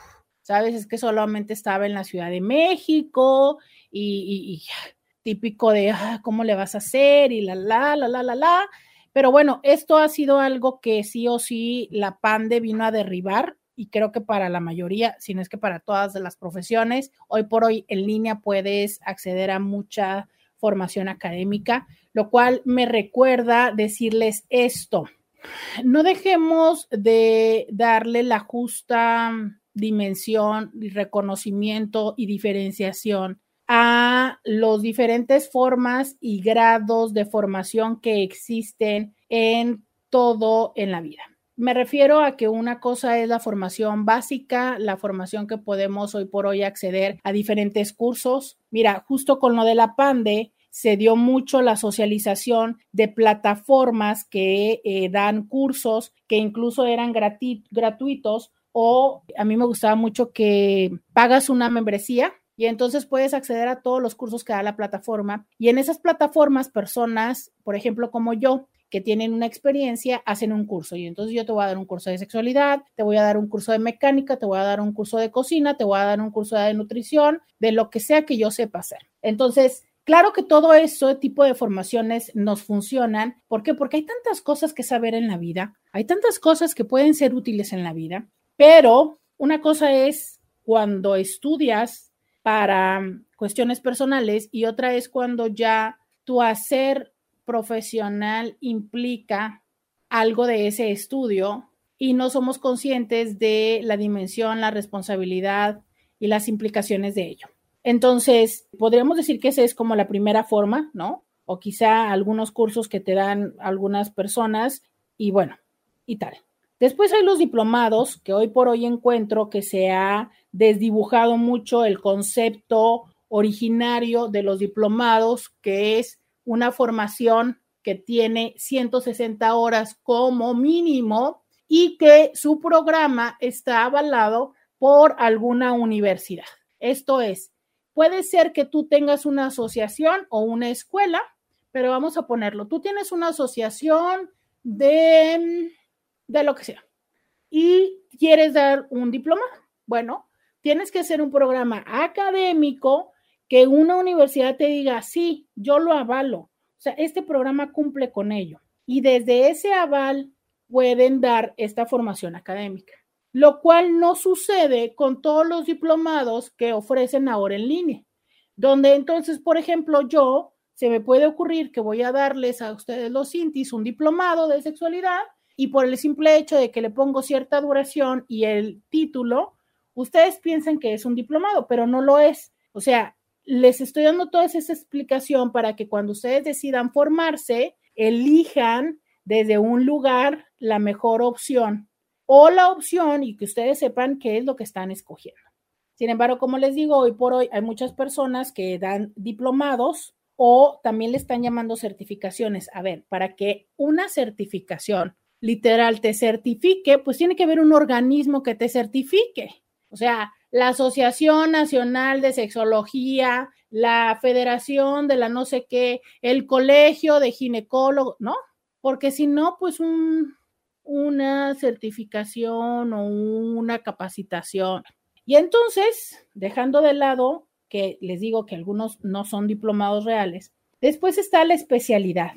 ¿sabes? Es que solamente estaba en la Ciudad de México y, típico de, ah, ¿cómo le vas a hacer? Y la, la, la, la, la, la. Pero bueno, esto ha sido algo que sí o sí la PANDE vino a derribar y creo que para la mayoría, si no es que para todas las profesiones, hoy por hoy en línea puedes acceder a mucha formación académica, lo cual me recuerda decirles esto. No dejemos de darle la justa dimensión, reconocimiento y diferenciación a los diferentes formas y grados de formación que existen en todo en la vida. Me refiero a que una cosa es la formación básica, la formación que podemos hoy por hoy acceder a diferentes cursos. Mira, justo con lo de la PANDE, se dio mucho la socialización de plataformas que eh, dan cursos que incluso eran gratuitos o a mí me gustaba mucho que pagas una membresía y entonces puedes acceder a todos los cursos que da la plataforma. Y en esas plataformas, personas, por ejemplo, como yo, que tienen una experiencia, hacen un curso. Y entonces yo te voy a dar un curso de sexualidad, te voy a dar un curso de mecánica, te voy a dar un curso de cocina, te voy a dar un curso de nutrición, de lo que sea que yo sepa hacer. Entonces, Claro que todo ese tipo de formaciones nos funcionan. ¿Por qué? Porque hay tantas cosas que saber en la vida, hay tantas cosas que pueden ser útiles en la vida pero una cosa es cuando estudias para cuestiones personales y otra es cuando ya tu hacer profesional implica algo de ese estudio y no somos conscientes de la dimensión, la responsabilidad y las implicaciones de ello. Entonces, podríamos decir que esa es como la primera forma, ¿no? O quizá algunos cursos que te dan algunas personas y bueno, y tal. Después hay los diplomados, que hoy por hoy encuentro que se ha desdibujado mucho el concepto originario de los diplomados, que es una formación que tiene 160 horas como mínimo y que su programa está avalado por alguna universidad. Esto es, puede ser que tú tengas una asociación o una escuela, pero vamos a ponerlo, tú tienes una asociación de, de lo que sea y quieres dar un diploma. Bueno, tienes que hacer un programa académico que una universidad te diga, sí, yo lo avalo. O sea, este programa cumple con ello. Y desde ese aval pueden dar esta formación académica, lo cual no sucede con todos los diplomados que ofrecen ahora en línea, donde entonces, por ejemplo, yo se me puede ocurrir que voy a darles a ustedes los Intis un diplomado de sexualidad y por el simple hecho de que le pongo cierta duración y el título, ustedes piensan que es un diplomado, pero no lo es. O sea, les estoy dando toda esa explicación para que cuando ustedes decidan formarse, elijan desde un lugar la mejor opción o la opción y que ustedes sepan qué es lo que están escogiendo. Sin embargo, como les digo, hoy por hoy hay muchas personas que dan diplomados o también le están llamando certificaciones. A ver, para que una certificación literal te certifique, pues tiene que haber un organismo que te certifique. O sea, la Asociación Nacional de Sexología, la Federación de la no sé qué, el Colegio de Ginecólogos, ¿no? Porque si no, pues un, una certificación o una capacitación. Y entonces, dejando de lado que les digo que algunos no son diplomados reales, después está la especialidad.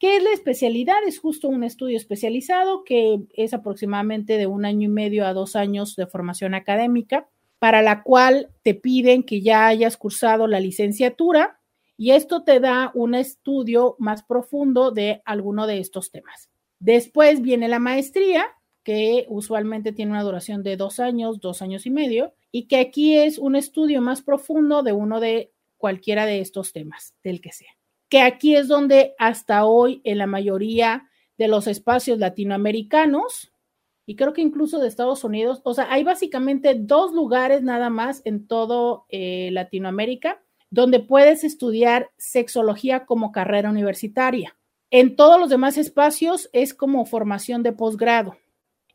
¿Qué es la especialidad? Es justo un estudio especializado que es aproximadamente de un año y medio a dos años de formación académica para la cual te piden que ya hayas cursado la licenciatura y esto te da un estudio más profundo de alguno de estos temas. Después viene la maestría, que usualmente tiene una duración de dos años, dos años y medio, y que aquí es un estudio más profundo de uno de cualquiera de estos temas, del que sea. Que aquí es donde hasta hoy en la mayoría de los espacios latinoamericanos y creo que incluso de Estados Unidos. O sea, hay básicamente dos lugares nada más en todo eh, Latinoamérica donde puedes estudiar sexología como carrera universitaria. En todos los demás espacios es como formación de posgrado.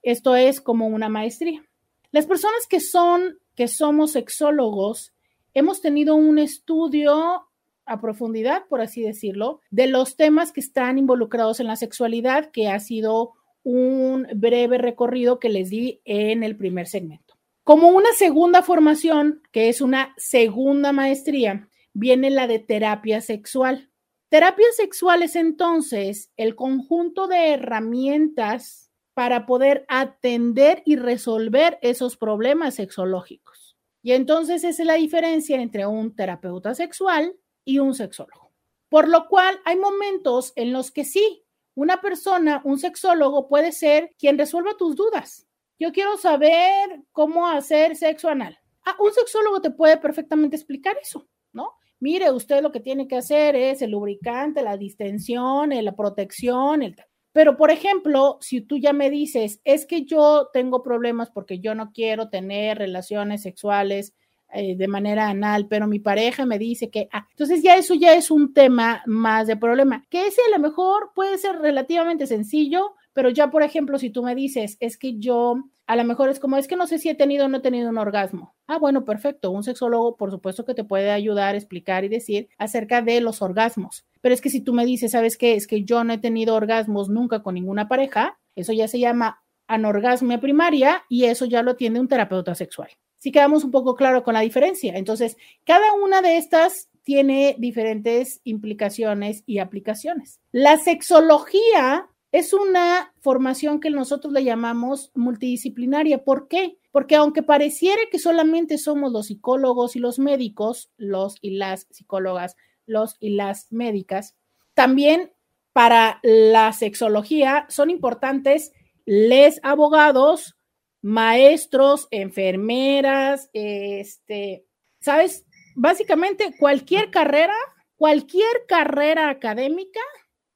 Esto es como una maestría. Las personas que son, que somos sexólogos, hemos tenido un estudio a profundidad, por así decirlo, de los temas que están involucrados en la sexualidad, que ha sido un breve recorrido que les di en el primer segmento. Como una segunda formación, que es una segunda maestría, viene la de terapia sexual. Terapia sexual es entonces el conjunto de herramientas para poder atender y resolver esos problemas sexológicos. Y entonces esa es la diferencia entre un terapeuta sexual y un sexólogo. Por lo cual hay momentos en los que sí, una persona, un sexólogo, puede ser quien resuelva tus dudas. Yo quiero saber cómo hacer sexo anal. Ah, un sexólogo te puede perfectamente explicar eso, ¿no? Mire, usted lo que tiene que hacer es el lubricante, la distensión, la protección, el... Pero, por ejemplo, si tú ya me dices, es que yo tengo problemas porque yo no quiero tener relaciones sexuales eh, de manera anal, pero mi pareja me dice que, ah, entonces ya eso ya es un tema más de problema, que ese a lo mejor puede ser relativamente sencillo, pero ya, por ejemplo, si tú me dices, es que yo, a lo mejor es como, es que no sé si he tenido o no he tenido un orgasmo. Ah, bueno, perfecto. Un sexólogo, por supuesto que te puede ayudar, explicar y decir acerca de los orgasmos. Pero es que si tú me dices, ¿sabes qué? Es que yo no he tenido orgasmos nunca con ninguna pareja, eso ya se llama anorgasmia primaria y eso ya lo tiene un terapeuta sexual si quedamos un poco claro con la diferencia. Entonces, cada una de estas tiene diferentes implicaciones y aplicaciones. La sexología Es una formación que nosotros le llamamos multidisciplinaria. ¿Por qué? Porque aunque pareciera que solamente somos los psicólogos y los médicos, los y las psicólogas, los y las médicas, también para la sexología son importantes les abogados, maestros, enfermeras, este, ¿sabes? Básicamente cualquier carrera, cualquier carrera académica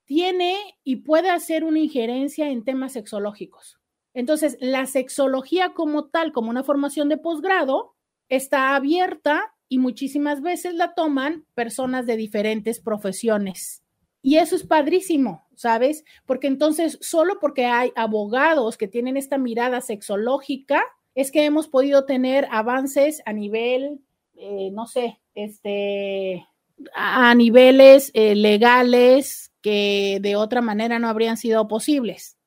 tiene y puede hacer una injerencia en temas sexológicos. Entonces, la sexología como tal, como una formación de posgrado, está abierta y muchísimas veces la toman personas de diferentes profesiones. Y eso es padrísimo, ¿sabes? Porque entonces, solo porque hay abogados que tienen esta mirada sexológica, es que hemos podido tener avances a nivel, eh, no sé, este, a niveles eh, legales que de otra manera no habrían sido posibles,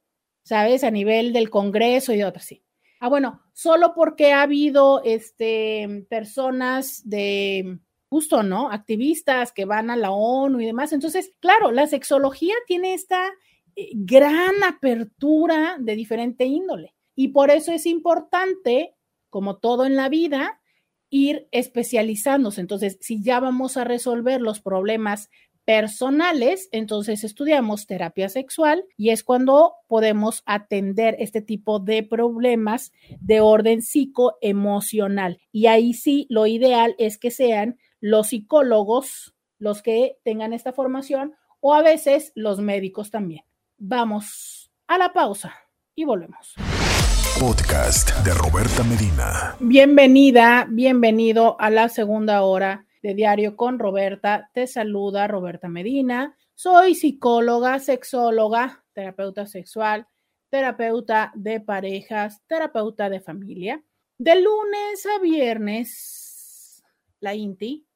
¿sabes? A nivel del Congreso y de otras, sí. Ah, bueno, solo porque ha habido este, personas de justo, ¿no? Activistas que van a la ONU y demás. Entonces, claro, la sexología tiene esta eh, gran apertura de diferente índole. Y por eso es importante, como todo en la vida, ir especializándose. Entonces, si ya vamos a resolver los problemas personales, entonces estudiamos terapia sexual y es cuando podemos atender este tipo de problemas de orden psicoemocional. Y ahí sí, lo ideal es que sean los psicólogos los que tengan esta formación o a veces los médicos también. Vamos a la pausa y volvemos. Podcast de Roberta Medina. Bienvenida, bienvenido a la segunda hora de Diario con Roberta. Te saluda Roberta Medina. Soy psicóloga, sexóloga, terapeuta sexual, terapeuta de parejas, terapeuta de familia. De lunes a viernes, la INTI,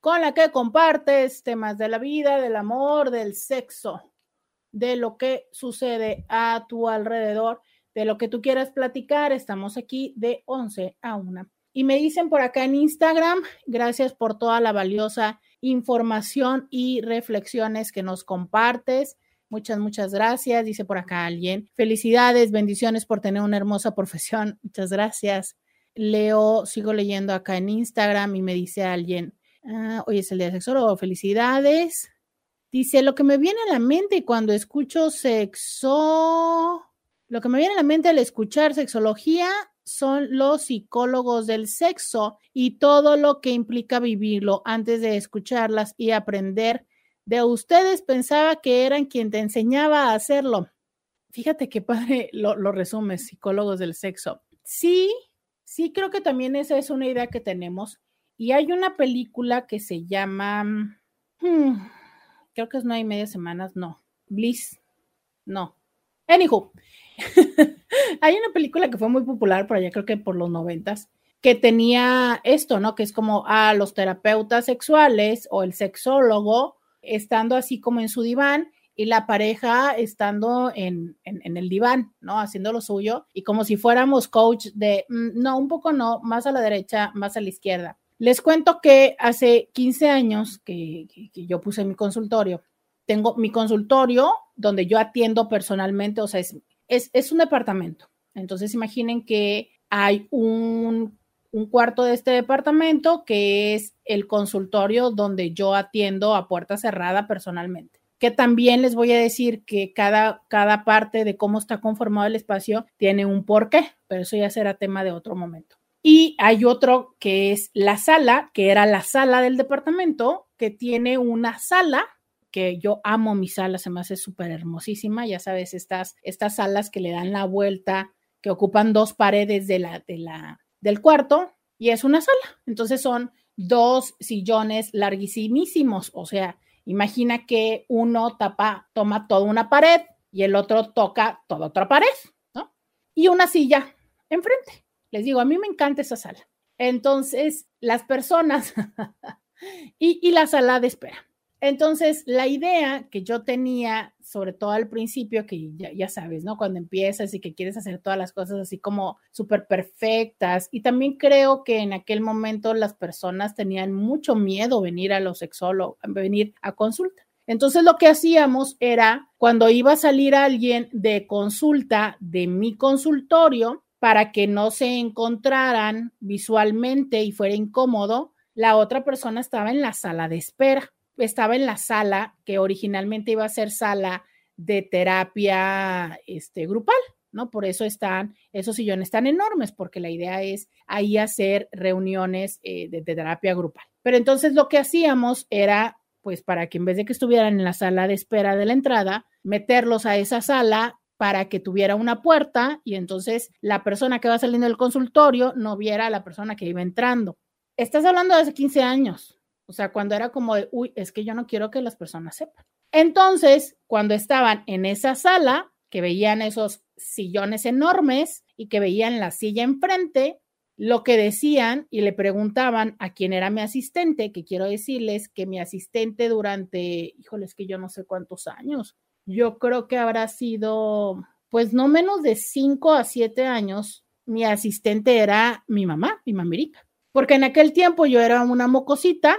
con la que compartes temas de la vida, del amor, del sexo, de lo que sucede a tu alrededor, de lo que tú quieras platicar. Estamos aquí de 11 a 1. Y me dicen por acá en Instagram, gracias por toda la valiosa información y reflexiones que nos compartes. Muchas, muchas gracias. Dice por acá alguien. Felicidades, bendiciones por tener una hermosa profesión. Muchas gracias. Leo, sigo leyendo acá en Instagram y me dice alguien, Ah, hoy es el día sexólogo, felicidades. Dice, lo que me viene a la mente cuando escucho sexo, lo que me viene a la mente al escuchar sexología son los psicólogos del sexo y todo lo que implica vivirlo antes de escucharlas y aprender de ustedes. Pensaba que eran quien te enseñaba a hacerlo. Fíjate qué padre lo, lo resumes, psicólogos del sexo. Sí, sí creo que también esa es una idea que tenemos y hay una película que se llama, hmm, creo que es no hay media semanas, no, Bliss, no. Anywho, hay una película que fue muy popular por allá, creo que por los noventas, que tenía esto, ¿no? Que es como a los terapeutas sexuales o el sexólogo estando así como en su diván y la pareja estando en, en, el diván, ¿no? Haciendo lo suyo y como si fuéramos coach de, mm, no, un poco no, más a la derecha, más a la izquierda. Les cuento que hace 15 años que, yo puse mi consultorio. Tengo mi consultorio donde yo atiendo personalmente, o sea, es, es, un departamento. Entonces imaginen que hay un, un cuarto de este departamento que es el consultorio donde yo atiendo a puerta cerrada personalmente que también les voy a decir que cada, cada parte de cómo está conformado el espacio tiene un porqué, pero eso ya será tema de otro momento. Y hay otro que es la sala, que era la sala del departamento, que tiene una sala que yo amo mi sala, se me hace súper hermosísima, ya sabes, estas, estas salas que le dan la vuelta, que ocupan dos paredes de la, de la, del cuarto, y es una sala. Entonces son dos sillones larguísimos, o sea, imagina que uno tapa, toma toda una pared y el otro toca toda otra pared, ¿no? Y una silla enfrente. Les digo, a mí me encanta esa sala. Entonces, las personas y, la sala de espera. Entonces, la idea que yo tenía, sobre todo al principio, que ya, sabes, ¿no? Cuando empiezas y que quieres hacer todas las cosas así como súper perfectas. Y también creo que en aquel momento las personas tenían mucho miedo venir a los sexólogos, venir a consulta. Entonces lo que hacíamos era cuando iba a salir alguien de consulta de mi consultorio para que no se encontraran visualmente y fuera incómodo, la otra persona estaba en la sala de espera, estaba en la sala que originalmente iba a ser sala de terapia este, grupal. ¿no? Por eso están, esos sillones están enormes, porque la idea es ahí hacer reuniones eh, de, terapia grupal. Pero entonces lo que hacíamos era, pues para que en vez de que estuvieran en la sala de espera de la entrada, meterlos a esa sala para que tuviera una puerta y entonces la persona que va saliendo del consultorio no viera a la persona que iba entrando. Estás hablando de hace 15 años, o sea, cuando era como de, uy, es que yo no quiero que las personas sepan. Entonces, cuando estaban en esa sala, que veían esos sillones enormes y que veían la silla enfrente, lo que decían y le preguntaban a quién era mi asistente, que quiero decirles que mi asistente durante, híjoles, que yo no sé cuántos años, yo creo que habrá sido, pues no menos de cinco a siete años, mi asistente era mi mamá, mi mamirica, porque en aquel tiempo yo era una mocosita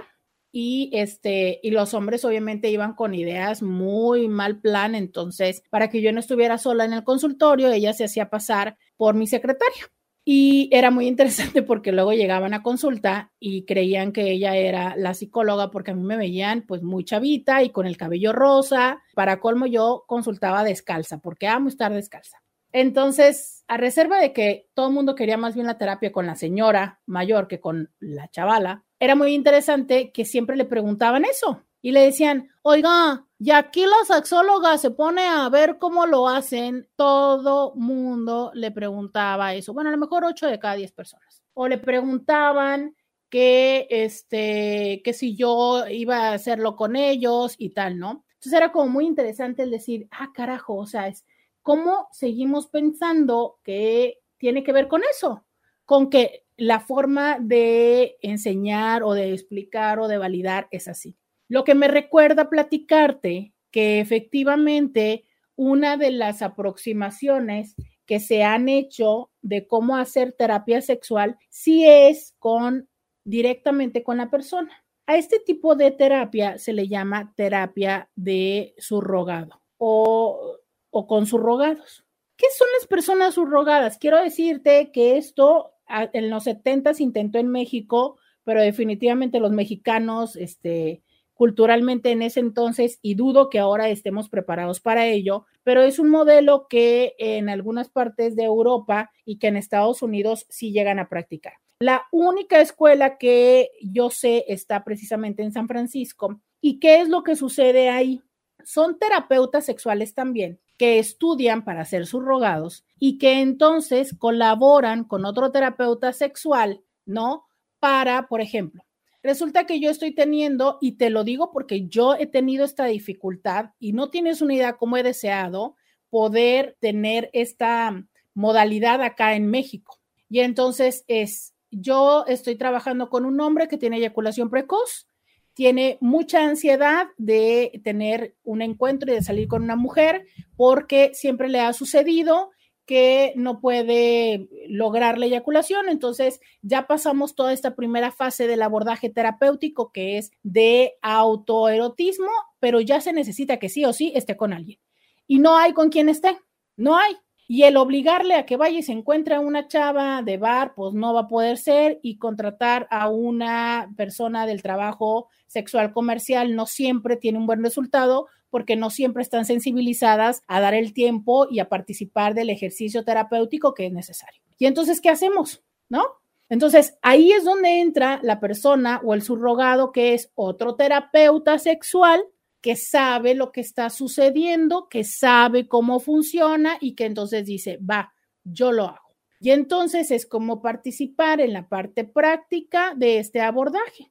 y este y los hombres obviamente iban con ideas muy mal plan, entonces para que yo no estuviera sola en el consultorio, ella se hacía pasar por mi secretaria. Y era muy interesante porque luego llegaban a consulta y creían que ella era la psicóloga porque a mí me veían pues muy chavita y con el cabello rosa. Para colmo yo consultaba descalza porque amo estar descalza. Entonces, a reserva de que todo el mundo quería más bien la terapia con la señora mayor que con la chavala, era muy interesante que siempre le preguntaban eso y le decían, oiga, y aquí la sexóloga se pone a ver cómo lo hacen, todo mundo le preguntaba eso. Bueno, a lo mejor ocho de cada diez personas. O le preguntaban que, este, que si yo iba a hacerlo con ellos y tal, ¿no? Entonces era como muy interesante el decir, ah, carajo, o sea, es cómo seguimos pensando que tiene que ver con eso, con que la forma de enseñar o de explicar o de validar es así. Lo que me recuerda platicarte que efectivamente una de las aproximaciones que se han hecho de cómo hacer terapia sexual sí es con directamente con la persona. A este tipo de terapia se le llama terapia de surrogado o, o con surrogados. ¿Qué son las personas surrogadas? Quiero decirte que esto en los 70 se intentó en México, pero definitivamente los mexicanos, este, culturalmente en ese entonces, y dudo que ahora estemos preparados para ello, pero es un modelo que en algunas partes de Europa y que en Estados Unidos sí llegan a practicar. La única escuela que yo sé está precisamente en San Francisco. ¿Y qué es lo que sucede ahí? Son terapeutas sexuales también, que estudian para ser subrogados y que entonces colaboran con otro terapeuta sexual, ¿no? Para, por ejemplo, resulta que yo estoy teniendo, y te lo digo porque yo he tenido esta dificultad y no tienes una idea cómo he deseado poder tener esta modalidad acá en México. Y entonces es, yo estoy trabajando con un hombre que tiene eyaculación precoz, tiene mucha ansiedad de tener un encuentro y de salir con una mujer porque siempre le ha sucedido que no puede lograr la eyaculación. Entonces ya pasamos toda esta primera fase del abordaje terapéutico que es de autoerotismo, pero ya se necesita que sí o sí esté con alguien. Y no hay con quien esté, no hay. Y el obligarle a que vaya y se encuentre a una chava de bar, pues no va a poder ser y contratar a una persona del trabajo sexual comercial no siempre tiene un buen resultado porque no siempre están sensibilizadas a dar el tiempo y a participar del ejercicio terapéutico que es necesario. Y entonces, ¿qué hacemos? ¿No? Entonces, ahí es donde entra la persona o el subrogado que es otro terapeuta sexual que sabe lo que está sucediendo, que sabe cómo funciona y que entonces dice, va, yo lo hago. Y entonces es como participar en la parte práctica de este abordaje.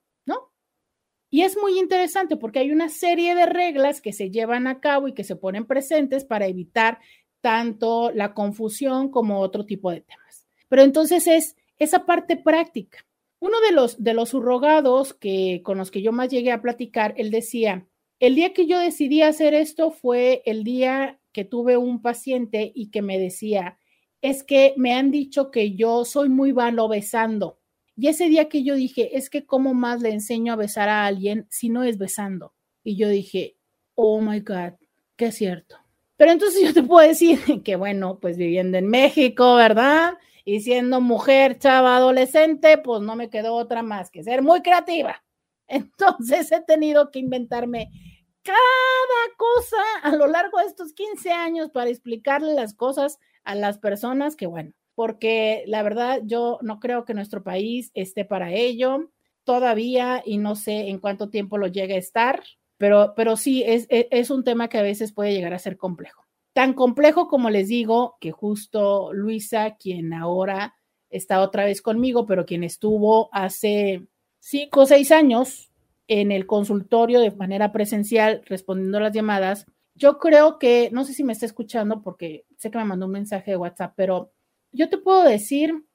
Y es muy interesante porque hay una serie de reglas que se llevan a cabo y que se ponen presentes para evitar tanto la confusión como otro tipo de temas. Pero entonces es esa parte práctica. Uno de los de los subrogados que con los que yo más llegué a platicar, él decía, el día que yo decidí hacer esto fue el día que tuve un paciente y que me decía, es que me han dicho que yo soy muy malo besando. Y ese día que yo dije, es que cómo más le enseño a besar a alguien si no es besando. Y yo dije, oh my God, qué cierto. Pero entonces yo te puedo decir que, bueno, pues viviendo en México, ¿verdad? Y siendo mujer, chava, adolescente, pues no me quedó otra más que ser muy creativa. Entonces he tenido que inventarme cada cosa a lo largo de estos 15 años para explicarle las cosas a las personas que, bueno, porque la verdad yo no creo que nuestro país esté para ello todavía y no sé en cuánto tiempo lo llegue a estar, pero, pero sí, es, es, es un tema que a veces puede llegar a ser complejo. Tan complejo como les digo que justo Luisa, quien ahora está otra vez conmigo, pero quien estuvo hace cinco o seis años en el consultorio de manera presencial respondiendo a las llamadas, yo creo que, no sé si me está escuchando porque sé que me mandó un mensaje de WhatsApp, pero yo te puedo decir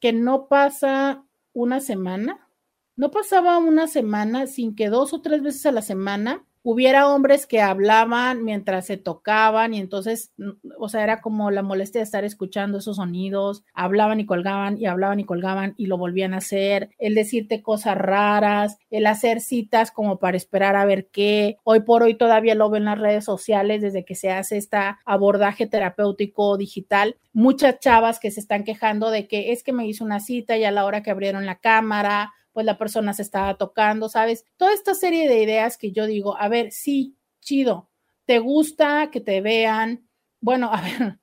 que no pasa una semana, no pasaba una semana sin que dos o tres veces a la semana hubiera hombres que hablaban mientras se tocaban y entonces, o sea, era como la molestia de estar escuchando esos sonidos, hablaban y colgaban y hablaban y colgaban y lo volvían a hacer, el decirte cosas raras, el hacer citas como para esperar a ver qué. Hoy por hoy todavía lo ven en las redes sociales desde que se hace este abordaje terapéutico digital. Muchas chavas que se están quejando de que es que me hizo una cita y a la hora que abrieron la cámara pues la persona se estaba tocando, ¿sabes? Toda esta serie de ideas que yo digo, a ver, sí, chido, te gusta que te vean, bueno, a ver,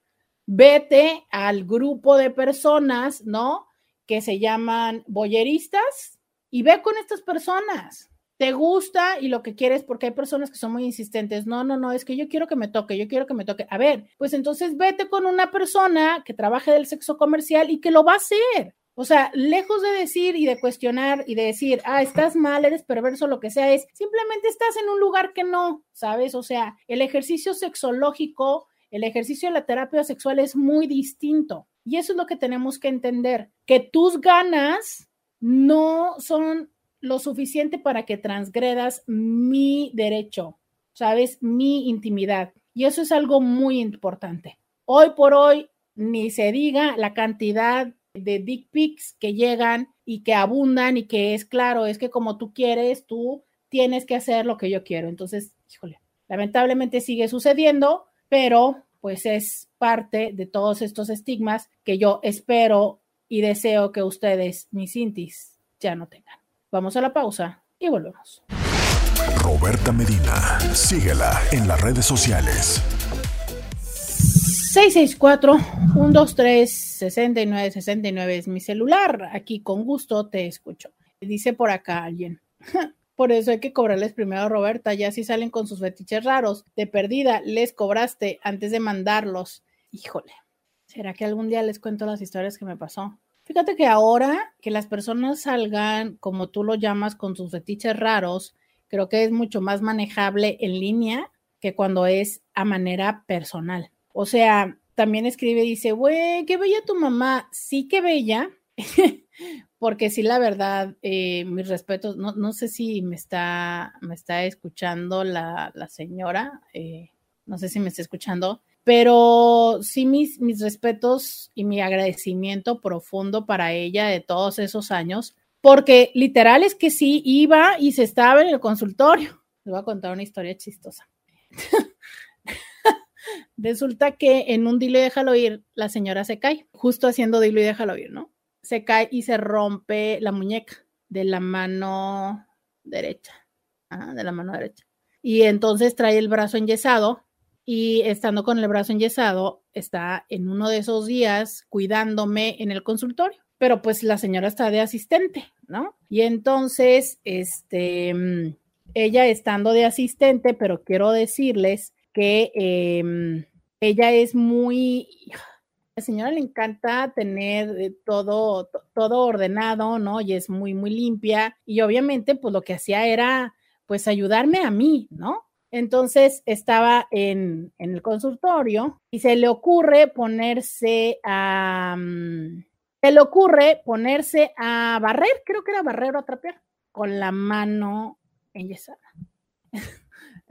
vete al grupo de personas, ¿no? Que se llaman boyeristas y ve con estas personas. Te gusta y lo que quieres, porque hay personas que son muy insistentes. No, no, no, es que yo quiero que me toque, yo quiero que me toque. A ver, pues entonces vete con una persona que trabaje del sexo comercial y que lo va a hacer. O sea, lejos de decir y de cuestionar y de decir, ah, estás mal, eres perverso, lo que sea, es simplemente estás en un lugar que no, ¿sabes? O sea, el ejercicio sexológico, el ejercicio de la terapia sexual es muy distinto. Y eso es lo que tenemos que entender, que tus ganas no son lo suficiente para que transgredas mi derecho, ¿sabes? Mi intimidad. Y eso es algo muy importante. Hoy por hoy, ni se diga la cantidad de dick pics que llegan y que abundan y que es claro, es que como tú quieres, tú tienes que hacer lo que yo quiero. Entonces, híjole, lamentablemente sigue sucediendo, pero pues es parte de todos estos estigmas que yo espero y deseo que ustedes, mis intis, ya no tengan. Vamos a la pausa y volvemos. Roberta Medina, síguela en las redes sociales 664-123-6969 es mi celular. Aquí con gusto te escucho. Dice por acá alguien. Por eso hay que cobrarles primero a Roberta, ya si salen con sus fetiches raros. De perdida, les cobraste antes de mandarlos. Híjole, ¿será que algún día les cuento las historias que me pasó? Fíjate que ahora que las personas salgan, como tú lo llamas, con sus fetiches raros, creo que es mucho más manejable en línea que cuando es a manera personal. O sea, también escribe, dice, güey, qué bella tu mamá. Sí, qué bella. Porque sí, la verdad, eh, mis respetos, no, no, sé si me está, me está escuchando la, la señora, eh, no sé si me está escuchando, pero sí mis, mis respetos y mi agradecimiento profundo para ella de todos esos años, porque literal es que sí iba y se estaba en el consultorio. Les voy a contar una historia chistosa. Resulta que en un dilo y déjalo ir, la señora se cae, justo haciendo dilo y déjalo ir, ¿no? Se cae y se rompe la muñeca de la mano derecha, de la mano derecha. Y entonces trae el brazo enyesado y estando con el brazo enyesado, está en uno de esos días cuidándome en el consultorio. Pero pues la señora está de asistente, ¿no? Y entonces, este, mm, ella estando de asistente, pero quiero decirles que em, ella es muy, la señora le encanta tener eh, todo, todo ordenado, ¿no? Y es muy, muy limpia. Y obviamente, pues lo que hacía era, pues, ayudarme a mí, ¿no? Entonces estaba en, en el consultorio y se le ocurre ponerse a, mm, se le ocurre ponerse a barrer, creo que era barrer o a trapear, con la mano enyesada.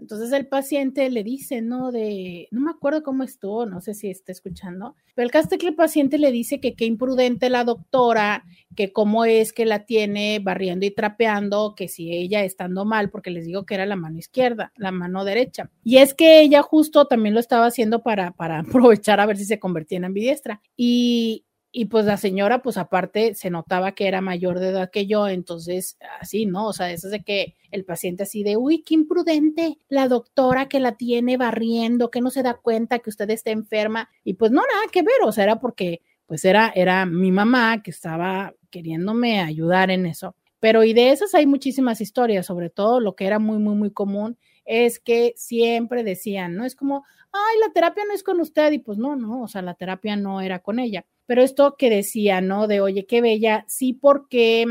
Entonces el paciente le dice, ¿no? De, no me acuerdo cómo estuvo, no sé si está escuchando, pero el caso que el paciente le dice que qué imprudente la doctora, que cómo es que la tiene barriendo y trapeando, que si ella estando mal, porque les digo que era la mano izquierda, la mano derecha. Y es que ella justo también lo estaba haciendo para, para aprovechar a ver si se convertía en ambidiestra. Y, y pues la señora, pues aparte se notaba que era mayor de edad que yo, entonces así, ¿no? O sea, eso es de que el paciente así de, uy, qué imprudente la doctora que la tiene barriendo, que no se da cuenta que usted está enferma. Y pues no, nada que ver, o sea, era porque pues era, era mi mamá que estaba queriéndome ayudar en eso. Pero y de esas hay muchísimas historias, sobre todo lo que era muy, muy, muy común es que siempre decían, ¿no? Es como, ay, la terapia no es con usted y pues no, no, o sea, la terapia no era con ella. Pero esto que decía, ¿no? De, oye, qué bella, sí, porque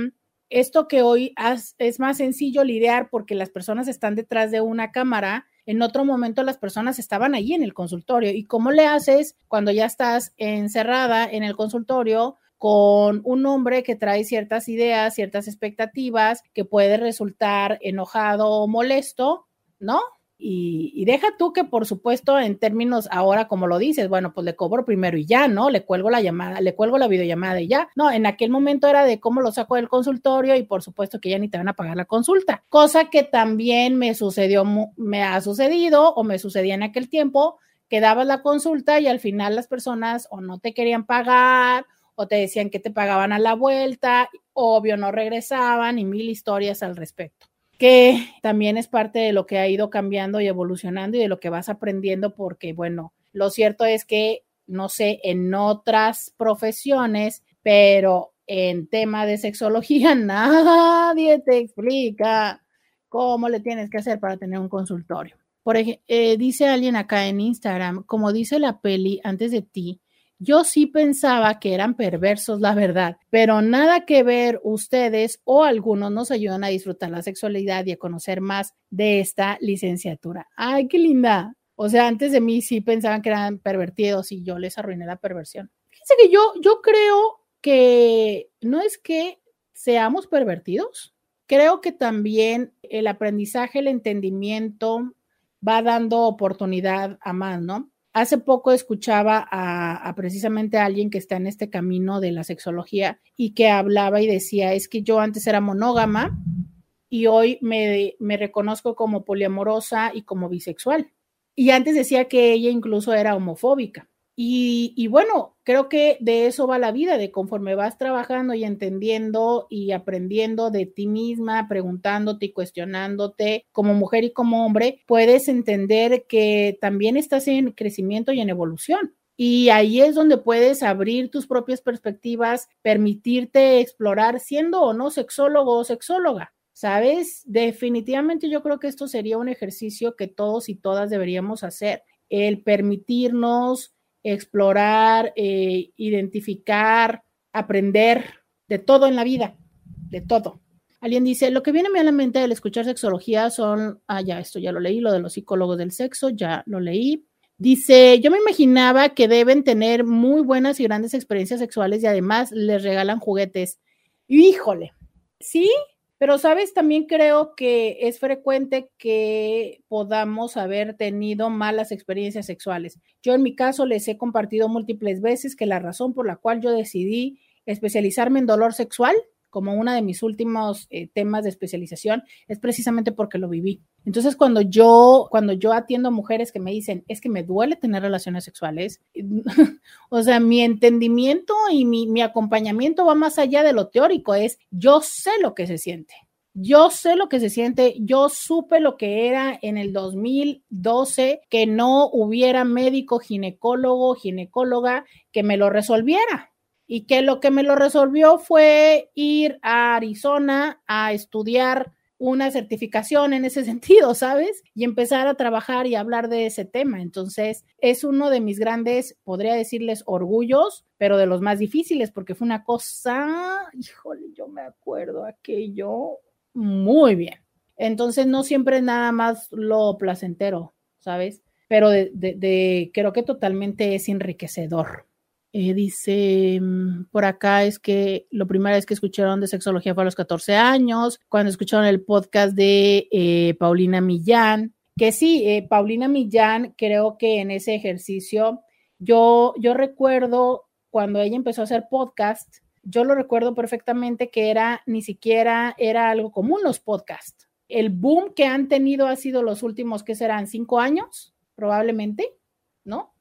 esto que hoy es más sencillo lidiar porque las personas están detrás de una cámara, en otro momento las personas estaban allí en el consultorio. ¿Y cómo le haces cuando ya estás encerrada en el consultorio? con un hombre que trae ciertas ideas, ciertas expectativas, que puede resultar enojado o molesto, ¿no? Y, deja tú que, por supuesto, en términos ahora, como lo dices, bueno, pues le cobro primero y ya, ¿no? Le cuelgo la llamada, le cuelgo la videollamada y ya. No, en aquel momento era de cómo lo saco del consultorio y por supuesto que ya ni te van a pagar la consulta. Cosa que también me sucedió, me ha sucedido o me sucedía en aquel tiempo, que dabas la consulta y al final las personas o no te querían pagar o te decían que te pagaban a la vuelta, obvio no regresaban y mil historias al respecto que también es parte de lo que ha ido cambiando y evolucionando y de lo que vas aprendiendo, porque bueno, lo cierto es que, no sé, en otras profesiones, pero en tema de sexología, nadie te explica cómo le tienes que hacer para tener un consultorio. Por ejemplo, eh, dice alguien acá en Instagram, como dice la peli antes de ti, yo sí pensaba que eran perversos, la verdad, pero nada que ver, ustedes o algunos nos ayudan a disfrutar la sexualidad y a conocer más de esta licenciatura. Ay, qué linda. O sea, antes de mí sí pensaban que eran pervertidos y yo les arruiné la perversión. Fíjense que yo, yo creo que no es que seamos pervertidos, creo que también el aprendizaje, el entendimiento va dando oportunidad a más, ¿no? Hace poco escuchaba a, precisamente a alguien que está en este camino de la sexología y que hablaba y decía, es que yo antes era monógama y hoy me, me reconozco como poliamorosa y como bisexual. Y antes decía que ella incluso era homofóbica. Y, bueno, creo que de eso va la vida, de conforme vas trabajando y entendiendo y aprendiendo de ti misma, preguntándote y cuestionándote como mujer y como hombre, puedes entender que también estás en crecimiento y en evolución. Y ahí es donde puedes abrir tus propias perspectivas, permitirte explorar siendo o no sexólogo o sexóloga. ¿Sabes? Definitivamente yo creo que esto sería un ejercicio que todos y todas deberíamos hacer, el permitirnos explorar, eh, identificar, aprender de todo en la vida, de todo. Alguien dice, lo que viene a la mente al escuchar sexología son, ah, ya, esto ya lo leí, lo de los psicólogos del sexo, ya lo leí. Dice, yo me imaginaba que deben tener muy buenas y grandes experiencias sexuales y además les regalan juguetes. Híjole, sí, pero, sabes, también creo que es frecuente que podamos haber tenido malas experiencias sexuales. Yo en mi caso les he compartido múltiples veces que la razón por la cual yo decidí especializarme en dolor sexual como uno de mis últimos eh, temas de especialización es precisamente porque lo viví. Entonces, cuando yo, cuando yo atiendo a mujeres que me dicen, es que me duele tener relaciones sexuales, o sea, mi entendimiento y mi, mi acompañamiento va más allá de lo teórico, es yo sé lo que se siente. Yo sé lo que se siente, yo supe lo que era en el 2012 que no hubiera médico, ginecólogo, ginecóloga que me lo resolviera y que lo que me lo resolvió fue ir a Arizona a estudiar una certificación en ese sentido, ¿sabes? Y empezar a trabajar y hablar de ese tema. Entonces, es uno de mis grandes, podría decirles, orgullos, pero de los más difíciles, porque fue una cosa, híjole, yo me acuerdo aquello muy bien. Entonces, no siempre nada más lo placentero, ¿sabes? Pero de, creo que totalmente es enriquecedor. Eh, dice mm, por acá es que lo primera vez que escucharon de sexología fue a los 14 años, cuando escucharon el podcast de eh, Paulina Millán. que sí, eh, Paulina Millán, creo que en ese ejercicio, yo, yo recuerdo cuando ella empezó a hacer podcast, yo lo recuerdo perfectamente que era, ni siquiera era algo común los podcasts. El boom que han tenido ha sido los últimos, que serán? Cinco años, probablemente, ¿no?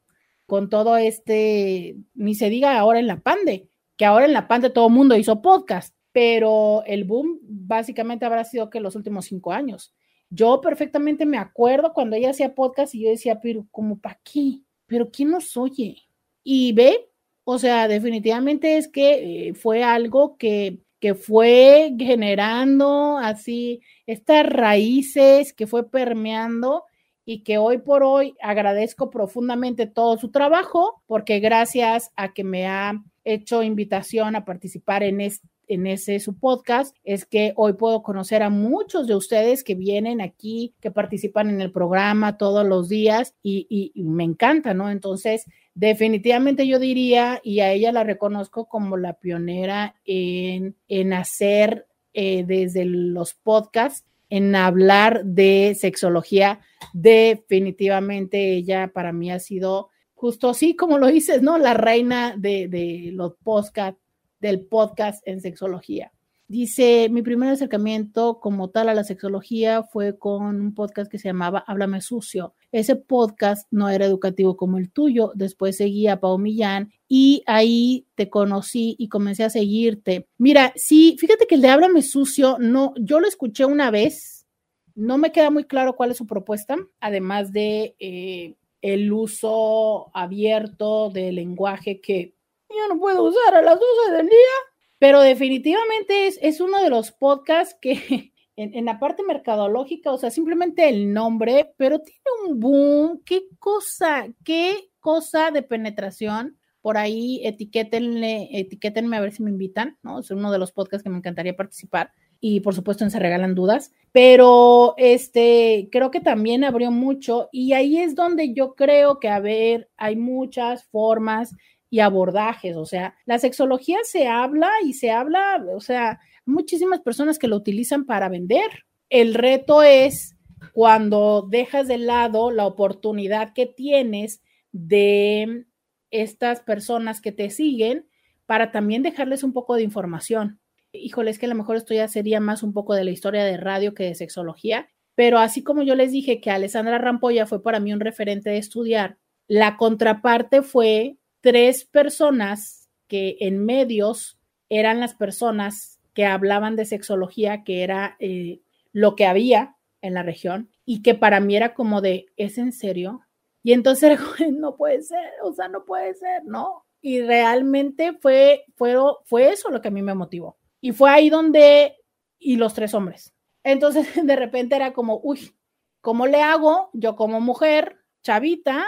Con todo este, ni se diga ahora en la pande, que ahora en la pande todo el mundo hizo podcast, pero el boom básicamente habrá sido que los últimos cinco años. Yo perfectamente me acuerdo cuando ella hacía podcast y yo decía, pero como para qué, pero ¿quién nos oye? Y ve, o sea, definitivamente es que eh, fue algo que, que fue generando así estas raíces, que fue permeando y que hoy por hoy agradezco profundamente todo su trabajo, porque gracias a que me ha hecho invitación a participar en este en ese su podcast es que hoy puedo conocer a muchos de ustedes que vienen aquí, que participan en el programa todos los días y, me encanta, ¿no? Entonces, definitivamente yo diría, y a ella la reconozco como la pionera en, en hacer eh, desde los podcasts, en hablar de sexología, definitivamente ella para mí ha sido justo así como lo dices, ¿no? La reina de, los podcasts del podcast en sexología. Dice, mi primer acercamiento como tal a la sexología fue con un podcast que se llamaba Háblame Sucio. Ese podcast no era educativo como el tuyo. Después seguí a Pau Millán y ahí te conocí y comencé a seguirte. Mira, sí, fíjate que el de Háblame Sucio, no, yo lo escuché una vez. No me queda muy claro cuál es su propuesta, además de eh, el uso abierto del lenguaje que yo no puedo usar a las 12 del día, pero definitivamente es, es uno de los podcasts que en, en, la parte mercadológica, o sea, simplemente el nombre, pero tiene un boom, qué cosa, qué cosa de penetración. Por ahí etiquétenle, etiquétenme a ver si me invitan, ¿no? Es uno de los podcasts que me encantaría participar y por supuesto en Se Regalan Dudas, pero este, creo que también abrió mucho y ahí es donde yo creo que, a ver, hay muchas formas y abordajes. O sea, la sexología se habla y se habla, o sea, muchísimas personas que lo utilizan para vender. El reto es cuando dejas de lado la oportunidad que tienes de estas personas que te siguen para también dejarles un poco de información. Híjole, es que a lo mejor esto ya sería más un poco de la historia de radio que de sexología, pero así como yo les dije que Alessandra Rampolla fue para mí un referente de estudiar, la contraparte fue tres personas que en medios eran las personas que hablaban de sexología, que era eh, lo que había en la región y que para mí era como de, ¿es en serio? Y entonces no puede ser, o sea, no puede ser, ¿no? Y realmente fue, fue, fue eso lo que a mí me motivó. Y fue ahí donde, y los tres hombres. Entonces de repente era como, uy, ¿cómo le hago yo como mujer, chavita,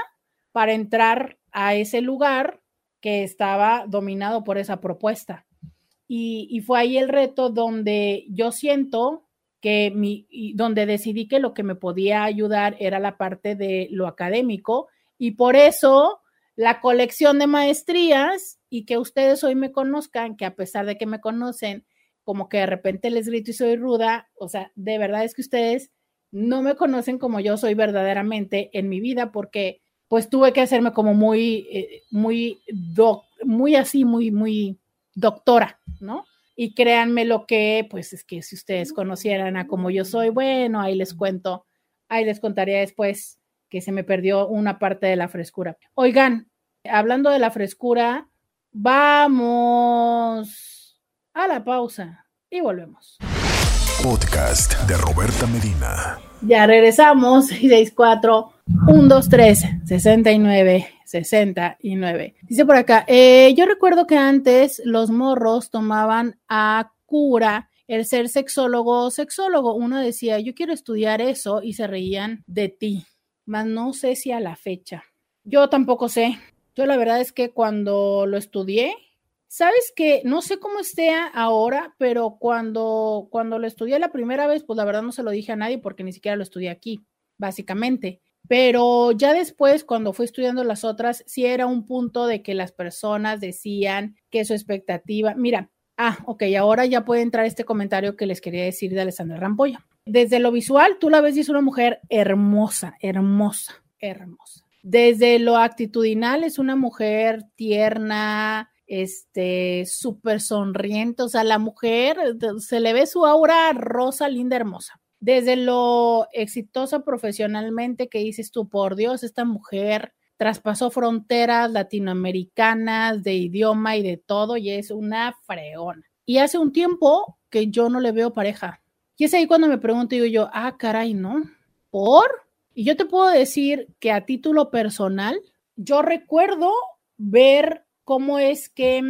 para entrar a ese lugar que estaba dominado por esa propuesta. Y, fue ahí el reto donde yo siento que mi, donde decidí que lo que me podía ayudar era la parte de lo académico y por eso la colección de maestrías y que ustedes hoy me conozcan, que a pesar de que me conocen, como que de repente les grito y soy ruda, o sea, de verdad es que ustedes no me conocen como yo soy verdaderamente en mi vida porque pues tuve que hacerme como muy, eh, muy, muy así, muy, muy doctora, ¿no? Y créanme lo que, pues es que si ustedes conocieran a como yo soy, bueno, ahí les cuento, ahí les contaría después que se me perdió una parte de la frescura. Oigan, hablando de la frescura, vamos a la pausa y volvemos. Podcast de Roberta Medina. Ya regresamos, 664 123 69 69. Dice por acá, eh, yo recuerdo que antes los morros tomaban a cura el ser sexólogo o sexólogo. Uno decía, yo quiero estudiar eso y se reían de ti, mas no sé si a la fecha. Yo tampoco sé. Yo la verdad es que cuando lo estudié, Sabes que no sé cómo esté ahora, pero cuando, cuando lo estudié la primera vez, pues la verdad no se lo dije a nadie porque ni siquiera lo estudié aquí, básicamente. Pero ya después, cuando fui estudiando las otras, sí era un punto de que las personas decían que su expectativa, mira, ah, ok, ahora ya puede entrar este comentario que les quería decir de Alessandra Rampolla. desde lo visual, tú la ves y es una mujer hermosa, hermosa, hermosa. Desde lo actitudinal es una mujer tierna, este, súper sonriente, o sea, la mujer se le ve su aura rosa, linda, hermosa. Desde lo exitosa profesionalmente que dices tú, por Dios, esta mujer traspasó fronteras latinoamericanas de idioma y de todo y es una freona. Y hace un tiempo que yo no le veo pareja. Y es ahí cuando me pregunto, digo yo, ah, caray, ¿no? ¿Por? Y yo te puedo decir que a título personal, yo recuerdo ver cómo es que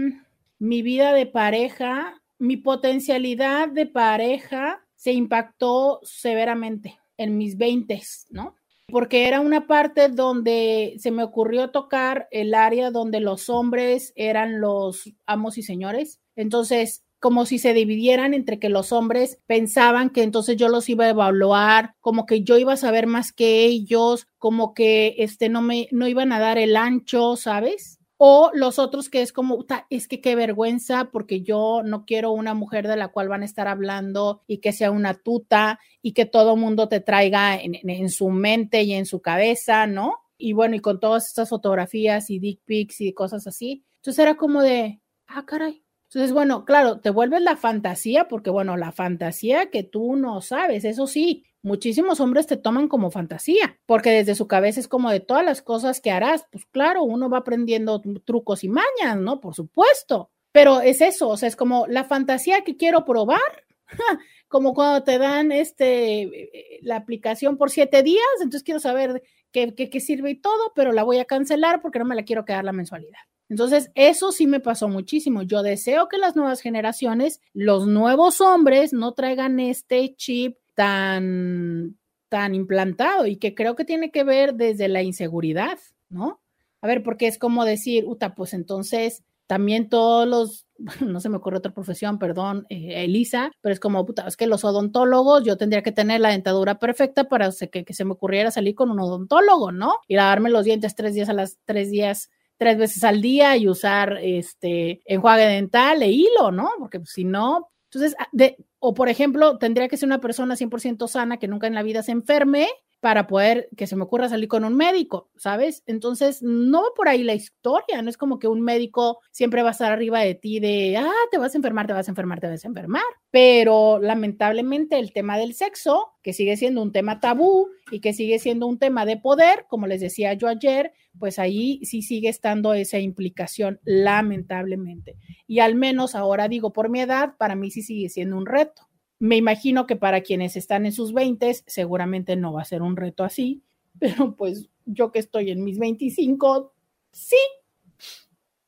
mi vida de pareja, mi potencialidad de pareja se impactó severamente en mis veintes, ¿no? Porque era una parte donde se me ocurrió tocar el área donde los hombres eran los amos y señores. Entonces, como si se dividieran entre que los hombres pensaban que entonces yo los iba a evaluar, como que yo iba a saber más que ellos, como que este no me no iban a dar el ancho, ¿sabes? O los otros que es como, es que qué vergüenza porque yo no quiero una mujer de la cual van a estar hablando y que sea una tuta y que todo mundo te traiga en, en su mente y en su cabeza, ¿no? Y bueno, y con todas estas fotografías y dick pics y cosas así. Entonces era como de, ah, caray, entonces, bueno, claro, te vuelves la fantasía, porque bueno, la fantasía que tú no sabes, eso sí, muchísimos hombres te toman como fantasía, porque desde su cabeza es como de todas las cosas que harás, pues claro, uno va aprendiendo trucos y mañas, ¿no? Por supuesto, pero es eso, o sea, es como la fantasía que quiero probar, como cuando te dan este, la aplicación por siete días, entonces quiero saber qué, qué, qué sirve y todo, pero la voy a cancelar porque no me la quiero quedar la mensualidad. Entonces, eso sí me pasó muchísimo. Yo deseo que las nuevas generaciones, los nuevos hombres, no traigan este chip tan, tan implantado y que creo que tiene que ver desde la inseguridad, ¿no? A ver, porque es como decir, uta, pues entonces también todos los, no se me ocurre otra profesión, perdón, eh, Elisa, pero es como, puta, es que los odontólogos, yo tendría que tener la dentadura perfecta para que, se me ocurriera salir con un odontólogo, ¿no? Y lavarme los dientes tres días a las tres días tres veces al día y usar este enjuague dental e hilo, ¿no? Porque si no, entonces, ah, de, o por ejemplo, tendría que ser una persona 100% sana que nunca en la vida se enferme para poder que se me ocurra salir con un médico, ¿sabes? Entonces, no va por ahí la historia, no es como que un médico siempre va a estar arriba de ti de, ah, te vas a enfermar, te vas a enfermar, te vas a enfermar. Pero lamentablemente el tema del sexo, que sigue siendo un tema tabú y que sigue siendo un tema de poder, como les decía yo ayer, pues ahí sí sigue estando esa implicación, lamentablemente. Y al menos ahora digo, por mi edad, para mí sí sigue siendo un reto. Me imagino que para quienes están en sus 20 seguramente no va a ser un reto así, pero pues yo que estoy en mis 25, sí.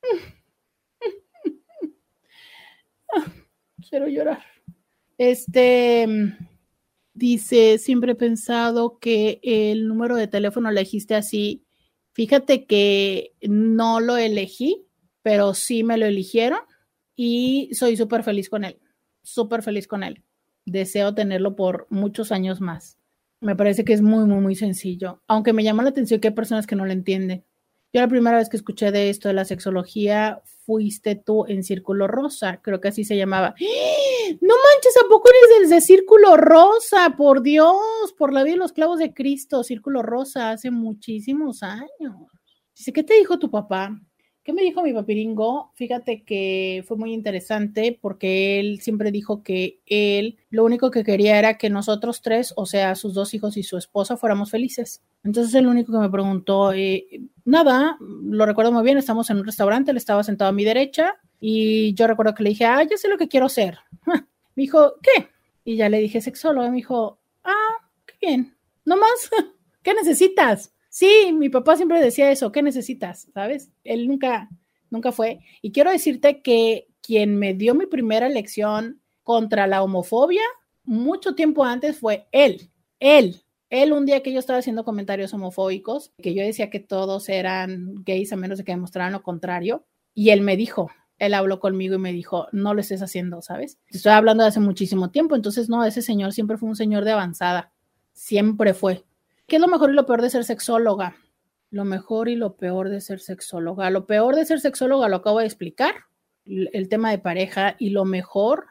Quiero llorar. Este dice, siempre he pensado que el número de teléfono elegiste así. Fíjate que no lo elegí, pero sí me lo eligieron y soy súper feliz con él, súper feliz con él deseo tenerlo por muchos años más. Me parece que es muy, muy, muy sencillo, aunque me llama la atención que hay personas que no lo entienden. Yo la primera vez que escuché de esto de la sexología fuiste tú en Círculo Rosa, creo que así se llamaba. ¡Ah! No manches, ¿a poco eres de Círculo Rosa? Por Dios, por la vida de los clavos de Cristo, Círculo Rosa, hace muchísimos años. Dice, ¿qué te dijo tu papá? ¿Qué me dijo mi papiringo? Fíjate que fue muy interesante porque él siempre dijo que él lo único que quería era que nosotros tres, o sea, sus dos hijos y su esposa, fuéramos felices. Entonces el único que me preguntó, eh, nada, lo recuerdo muy bien, estamos en un restaurante, él estaba sentado a mi derecha y yo recuerdo que le dije, ah, ya sé lo que quiero ser. me dijo, ¿qué? Y ya le dije sexólogo, me dijo, ah, qué bien, no más, ¿qué necesitas? Sí, mi papá siempre decía eso, ¿qué necesitas? ¿Sabes? Él nunca, nunca fue. Y quiero decirte que quien me dio mi primera lección contra la homofobia mucho tiempo antes fue él, él. Él un día que yo estaba haciendo comentarios homofóbicos, que yo decía que todos eran gays a menos de que demostraran lo contrario, y él me dijo, él habló conmigo y me dijo, no lo estés haciendo, ¿sabes? Estoy hablando de hace muchísimo tiempo, entonces no, ese señor siempre fue un señor de avanzada, siempre fue. ¿Qué es lo mejor y lo peor de ser sexóloga? Lo mejor y lo peor de ser sexóloga. Lo peor de ser sexóloga lo acabo de explicar, el tema de pareja, y lo mejor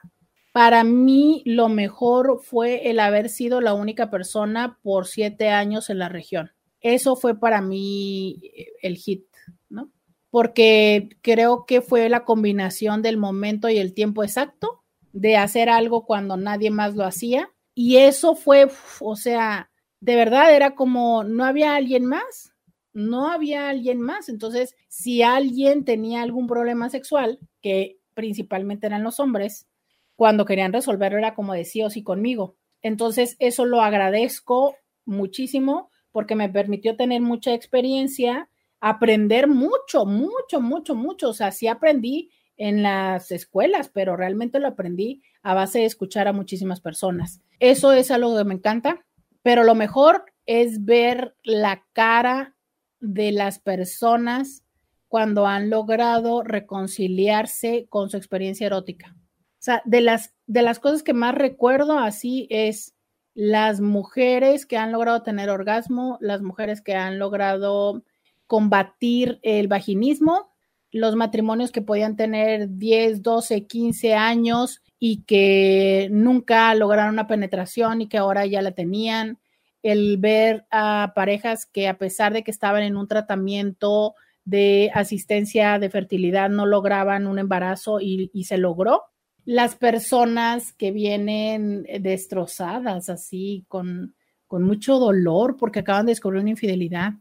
Para mí, lo mejor fue el haber sido la única persona por siete años en la región. Eso fue para mí eh, el hit, ¿no? Porque creo que fue la combinación del momento y el tiempo exacto de hacer algo cuando nadie más lo hacía. Y eso fue, o sea, de verdad era como, no había alguien más, no había alguien más. Entonces, si alguien tenía algún problema sexual, que principalmente eran los hombres, cuando querían resolverlo era como de sí o sí conmigo. Entonces, eso lo agradezco muchísimo porque me permitió tener mucha experiencia, aprender mucho, mucho, mucho, mucho. O sea, sí aprendí en las escuelas, pero realmente lo aprendí a base de escuchar a muchísimas personas. Eso es algo que me encanta, pero lo mejor es ver la cara de las personas cuando han logrado reconciliarse con su experiencia erótica. O sea, de las, de las cosas que más recuerdo así es las mujeres que han logrado tener orgasmo, las mujeres que han logrado combatir el vaginismo, los matrimonios que podían tener 10, 12, 15 años y que nunca lograron una penetración y que ahora ya la tenían, el ver a parejas que a pesar de que estaban en un tratamiento de asistencia de fertilidad no lograban un embarazo y, se logró. Las personas que vienen destrozadas así, con, con mucho dolor porque acaban de descubrir una infidelidad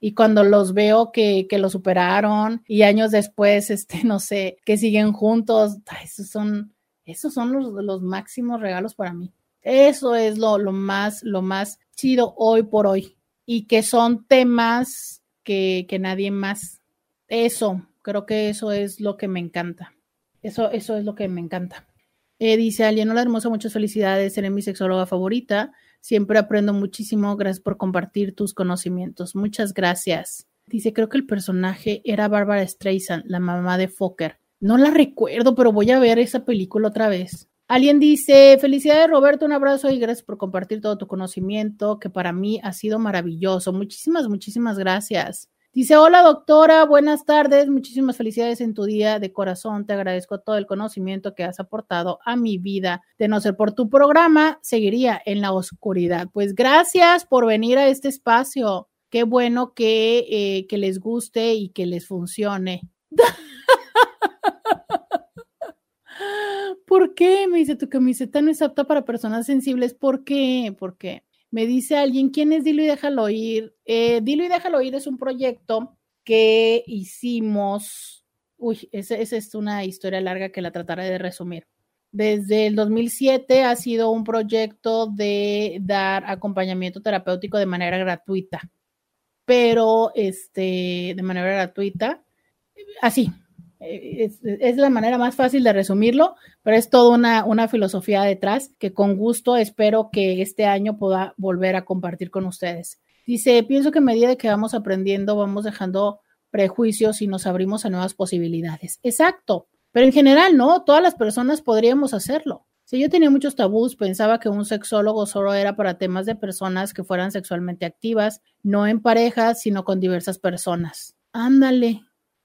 y cuando los veo que, que, lo superaron y años después, este, no sé, que siguen juntos, esos son, esos son los, los máximos regalos para mí. Eso es lo, lo, más, lo más chido hoy por hoy. Y que son temas que, que nadie más. Eso, creo que eso es lo que me encanta. Eso, eso es lo que me encanta. Eh, dice Aliena, hola hermosa, muchas felicidades, eres mi sexóloga favorita. Siempre aprendo muchísimo. Gracias por compartir tus conocimientos. Muchas gracias. Dice, creo que el personaje era Barbara Streisand, la mamá de Fokker. No la recuerdo, pero voy a ver esa película otra vez. Alguien dice, felicidades Roberto, un abrazo y gracias por compartir todo tu conocimiento, que para mí ha sido maravilloso. Muchísimas, muchísimas gracias. Dice, hola doctora, buenas tardes, muchísimas felicidades en tu día de corazón, te agradezco todo el conocimiento que has aportado a mi vida. De no ser por tu programa, seguiría en la oscuridad. Pues gracias por venir a este espacio. Qué bueno que, eh, que les guste y que les funcione. ¿Por qué? Me dice, tu camiseta no es apta para personas sensibles. ¿Por qué? ¿Por qué? Me dice alguien, ¿quién es Dilo y déjalo ir? Eh, Dilo y déjalo ir es un proyecto que hicimos. Uy, esa, es una historia larga que la trataré de resumir. Desde el 2007 ha sido un proyecto de dar acompañamiento terapéutico de manera gratuita, pero este, de manera gratuita, así, es, la manera más fácil de resumirlo, pero es toda una, una filosofía detrás que con gusto espero que este año pueda volver a compartir con ustedes. Dice, pienso que a medida que vamos aprendiendo, vamos dejando prejuicios y nos abrimos a nuevas posibilidades. Exacto, pero en general, ¿no? Todas las personas podríamos hacerlo. Si yo tenía muchos tabús, pensaba que un sexólogo solo era para temas de personas que fueran sexualmente activas, no en parejas, sino con diversas personas. Ándale,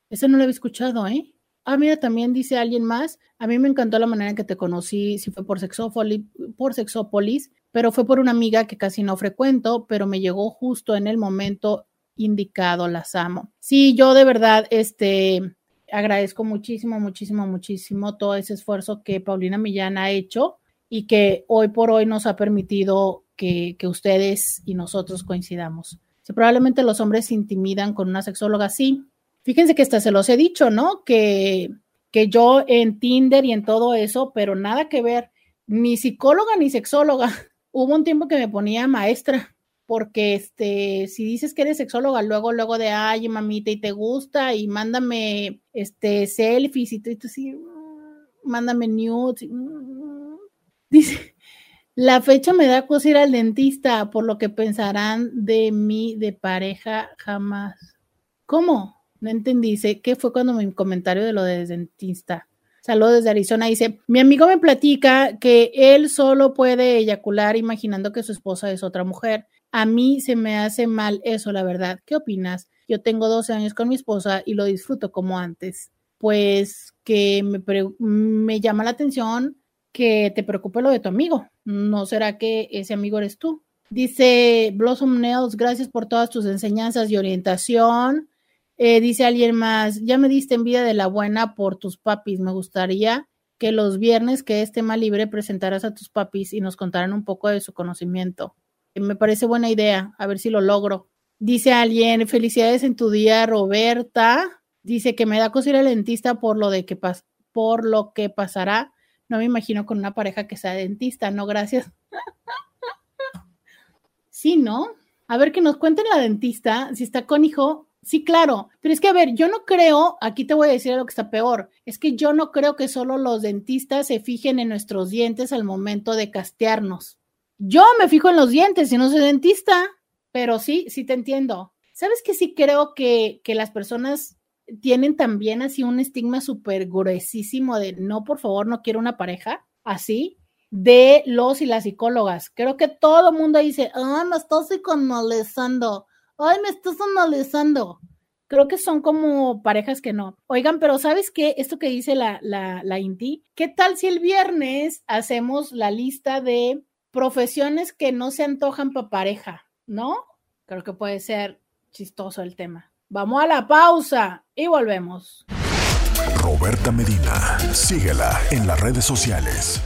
eso no lo había escuchado, ¿eh? Ah, mira, también dice alguien más. A mí me encantó la manera en que te conocí, si fue por Sexópolis, por Sexópolis, pero fue por una amiga que casi no frecuento, pero me llegó justo en el momento indicado, las amo. Sí, yo de verdad, este, agradezco muchísimo, muchísimo, muchísimo todo ese esfuerzo que Paulina Millán ha hecho y que hoy por hoy nos ha permitido que, que ustedes y nosotros coincidamos. Si probablemente los hombres se intimidan con una sexóloga, sí, Fíjense que hasta se los he dicho, ¿no? Que, que yo en Tinder y en todo eso, pero nada que ver, ni psicóloga ni sexóloga. Hubo un tiempo que me ponía maestra, porque este, si dices que eres sexóloga, luego, luego de, ay, mamita, y te gusta, y mándame este selfies y tú, así, mm, mándame nudes. Mm". Dice, la fecha me da cosa ir al dentista, por lo que pensarán de mí de pareja jamás. ¿Cómo? No entendí. Dice, ¿qué fue cuando mi comentario de lo de dentista? Saludos desde Arizona. Dice, mi amigo me platica que él solo puede eyacular imaginando que su esposa es otra mujer. A mí se me hace mal eso, la verdad. ¿Qué opinas? Yo tengo 12 años con mi esposa y lo disfruto como antes. Pues que me, me llama la atención que te preocupe lo de tu amigo. ¿No será que ese amigo eres tú? Dice Blossom Nails, gracias por todas tus enseñanzas y orientación. Eh, dice alguien más, ya me diste envidia de la buena por tus papis. Me gustaría que los viernes que es tema libre presentaras a tus papis y nos contaran un poco de su conocimiento. Me parece buena idea, a ver si lo logro. Dice alguien, felicidades en tu día, Roberta. Dice que me da cosa ir al dentista por lo de que por lo que pasará. No me imagino con una pareja que sea dentista, no, gracias. sí, ¿no? A ver que nos cuenten la dentista, si está con hijo. Sí, claro, pero es que a ver, yo no creo, aquí te voy a decir algo que está peor, es que yo no creo que solo los dentistas se fijen en nuestros dientes al momento de castearnos. Yo me fijo en los dientes y no soy dentista pero sí, sí te entiendo. ¿Sabes que sí creo que, que las personas tienen también así un estigma súper gruesísimo de no, por favor, no quiero una pareja así? de los y las psicólogas. Creo que todo el mundo dice, ay, me estás psicoanalizando, ay, me estás analizando. Creo que son como parejas que no. Oigan, pero ¿sabes qué? Esto que dice la, la, la INTI, ¿qué tal si el viernes hacemos la lista de profesiones que no se antojan para pareja? ¿no? Creo que puede ser chistoso el tema. Vamos a la pausa y volvemos. Roberta Medina, síguela en las redes sociales.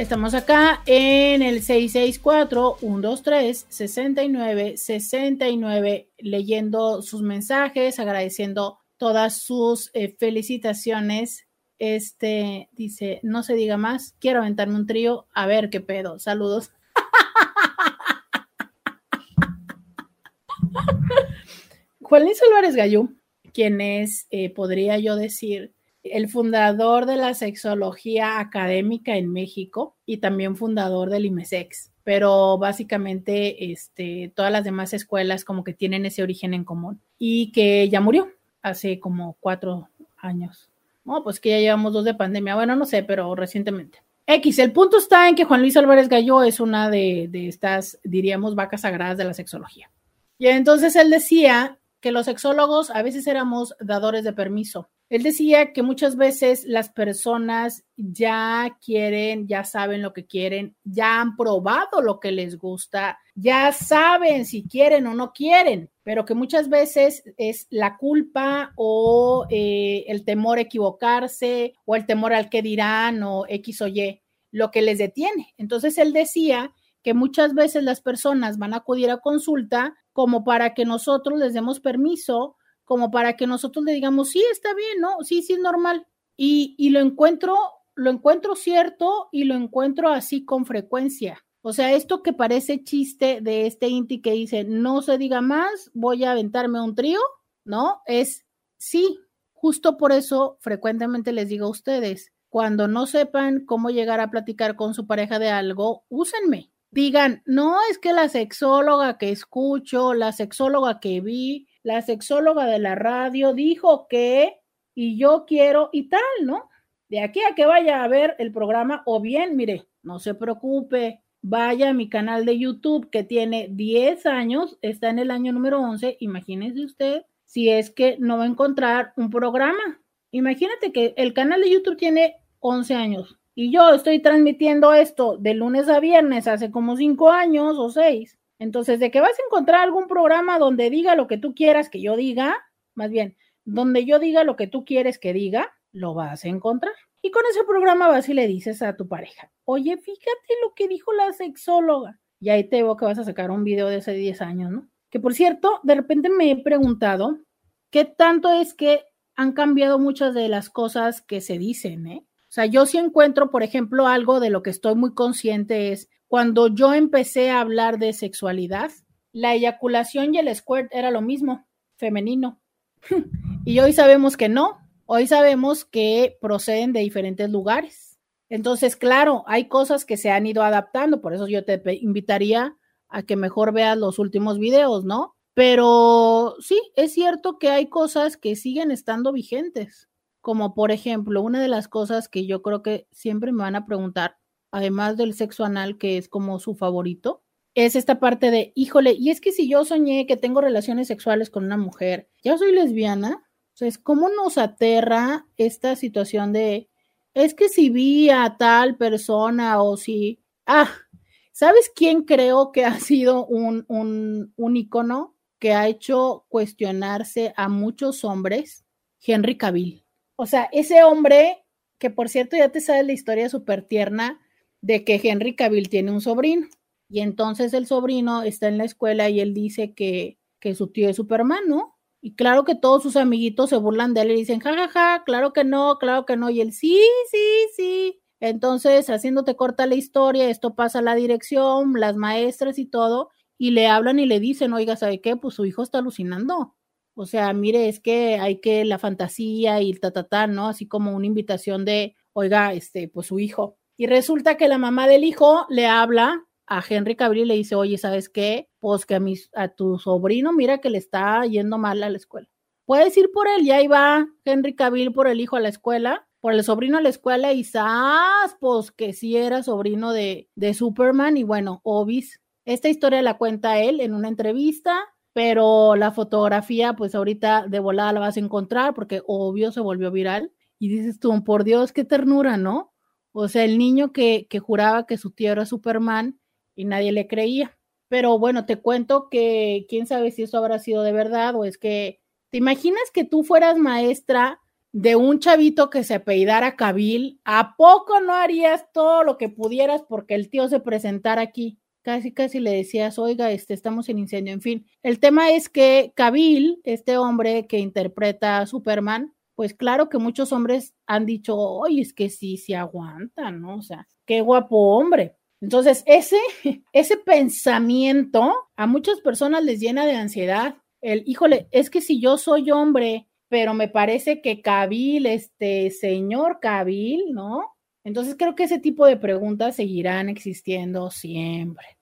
Estamos acá en el 664-123-6969, leyendo sus mensajes, agradeciendo todas sus eh, felicitaciones. Este dice, no se diga más, quiero aventarme un trío, a ver qué pedo. Saludos. Juan Luis Álvarez Gallú, quien es, eh, podría yo decir, el fundador de la sexología académica en México y también fundador del IMESEX, pero básicamente este, todas las demás escuelas como que tienen ese origen en común y que ya murió hace como cuatro años. No, pues que ya llevamos dos de pandemia, bueno, no sé, pero recientemente. X, el punto está en que Juan Luis Álvarez Gallo es una de, de estas, diríamos, vacas sagradas de la sexología. Y entonces él decía que los sexólogos a veces éramos dadores de permiso. Él decía que muchas veces las personas ya quieren, ya saben lo que quieren, ya han probado lo que les gusta, ya saben si quieren o no quieren, pero que muchas veces es la culpa o eh, el temor a equivocarse o el temor al que dirán o X o Y lo que les detiene. Entonces él decía que muchas veces las personas van a acudir a consulta como para que nosotros les demos permiso, como para que nosotros le digamos, sí, está bien, ¿no? Sí, sí, es normal. Y, y lo encuentro, lo encuentro cierto y lo encuentro así con frecuencia. O sea, esto que parece chiste de este Inti que dice, no se diga más, voy a aventarme un trío, ¿no? Es sí, justo por eso frecuentemente les digo a ustedes, cuando no sepan cómo llegar a platicar con su pareja de algo, úsenme digan, no es que la sexóloga que escucho, la sexóloga que vi, la sexóloga de la radio dijo que, y yo quiero, y tal, ¿no? De aquí a que vaya a ver el programa, o bien, mire, no se preocupe, vaya a mi canal de YouTube que tiene 10 años, está en el año número 11, imagínese usted si es que no va a encontrar un programa. Imagínate que el canal de YouTube tiene 11 años y yo estoy transmitiendo esto de lunes a viernes hace como cinco años o seis. Entonces, de que vas a encontrar algún programa donde diga lo que tú quieras que yo diga, más bien, donde yo diga lo que tú quieres que diga, lo vas a encontrar. Y con ese programa vas y le dices a tu pareja, oye, fíjate lo que dijo la sexóloga. Y ahí te digo que vas a sacar un video de hace 10 años, ¿no? Que por cierto, de repente me he preguntado qué tanto es que han cambiado muchas de las cosas que se dicen, ¿eh? O sea, yo sí encuentro, por ejemplo, algo de lo que estoy muy consciente es cuando yo empecé a hablar de sexualidad, la eyaculación y el squirt era lo mismo, femenino. y hoy sabemos que no, hoy sabemos que proceden de diferentes lugares. Entonces, claro, hay cosas que se han ido adaptando, por eso yo te invitaría a que mejor veas los últimos videos, ¿no? Pero sí, es cierto que hay cosas que siguen estando vigentes como por ejemplo, una de las cosas que yo creo que siempre me van a preguntar, además del sexo anal, que es como su favorito, es esta parte de, híjole, y es que si yo soñé que tengo relaciones sexuales con una mujer, ya soy lesbiana, entonces, ¿cómo nos aterra esta situación de, es que si vi a tal persona o si, ah, ¿sabes quién creo que ha sido un, un, un icono que ha hecho cuestionarse a muchos hombres? Henry Cavill. O sea, ese hombre, que por cierto ya te sabes la historia súper tierna de que Henry Cavill tiene un sobrino. Y entonces el sobrino está en la escuela y él dice que, que su tío es Superman, ¿no? Y claro que todos sus amiguitos se burlan de él y dicen, jajaja, ja, ja, claro que no, claro que no. Y él, sí, sí, sí. Entonces, haciéndote corta la historia, esto pasa a la dirección, las maestras y todo, y le hablan y le dicen, oiga, ¿sabe qué? Pues su hijo está alucinando. O sea, mire, es que hay que la fantasía y el tatatá, ¿no? Así como una invitación de, oiga, este, pues su hijo. Y resulta que la mamá del hijo le habla a Henry Cavill y le dice, oye, ¿sabes qué? Pues que a, a tu sobrino, mira que le está yendo mal a la escuela. Puedes ir por él, y ahí va Henry Cavill por el hijo a la escuela, por el sobrino a la escuela y ¡zas! Pues que sí era sobrino de, de Superman y bueno, Obis. Esta historia la cuenta él en una entrevista, pero la fotografía, pues ahorita de volada la vas a encontrar porque obvio se volvió viral. Y dices tú, por Dios, qué ternura, ¿no? O sea, el niño que, que juraba que su tío era Superman y nadie le creía. Pero bueno, te cuento que quién sabe si eso habrá sido de verdad o es que, ¿te imaginas que tú fueras maestra de un chavito que se apellidara Cabil? ¿A poco no harías todo lo que pudieras porque el tío se presentara aquí? Casi, casi le decías, oiga, este, estamos en incendio. En fin, el tema es que Cabil, este hombre que interpreta a Superman, pues claro que muchos hombres han dicho, oye, es que sí, se aguantan, ¿no? O sea, qué guapo hombre. Entonces, ese, ese pensamiento a muchas personas les llena de ansiedad. El, híjole, es que si yo soy hombre, pero me parece que Cabil, este señor Cabil, ¿no? Entonces creo que ese tipo de preguntas seguirán existiendo siempre.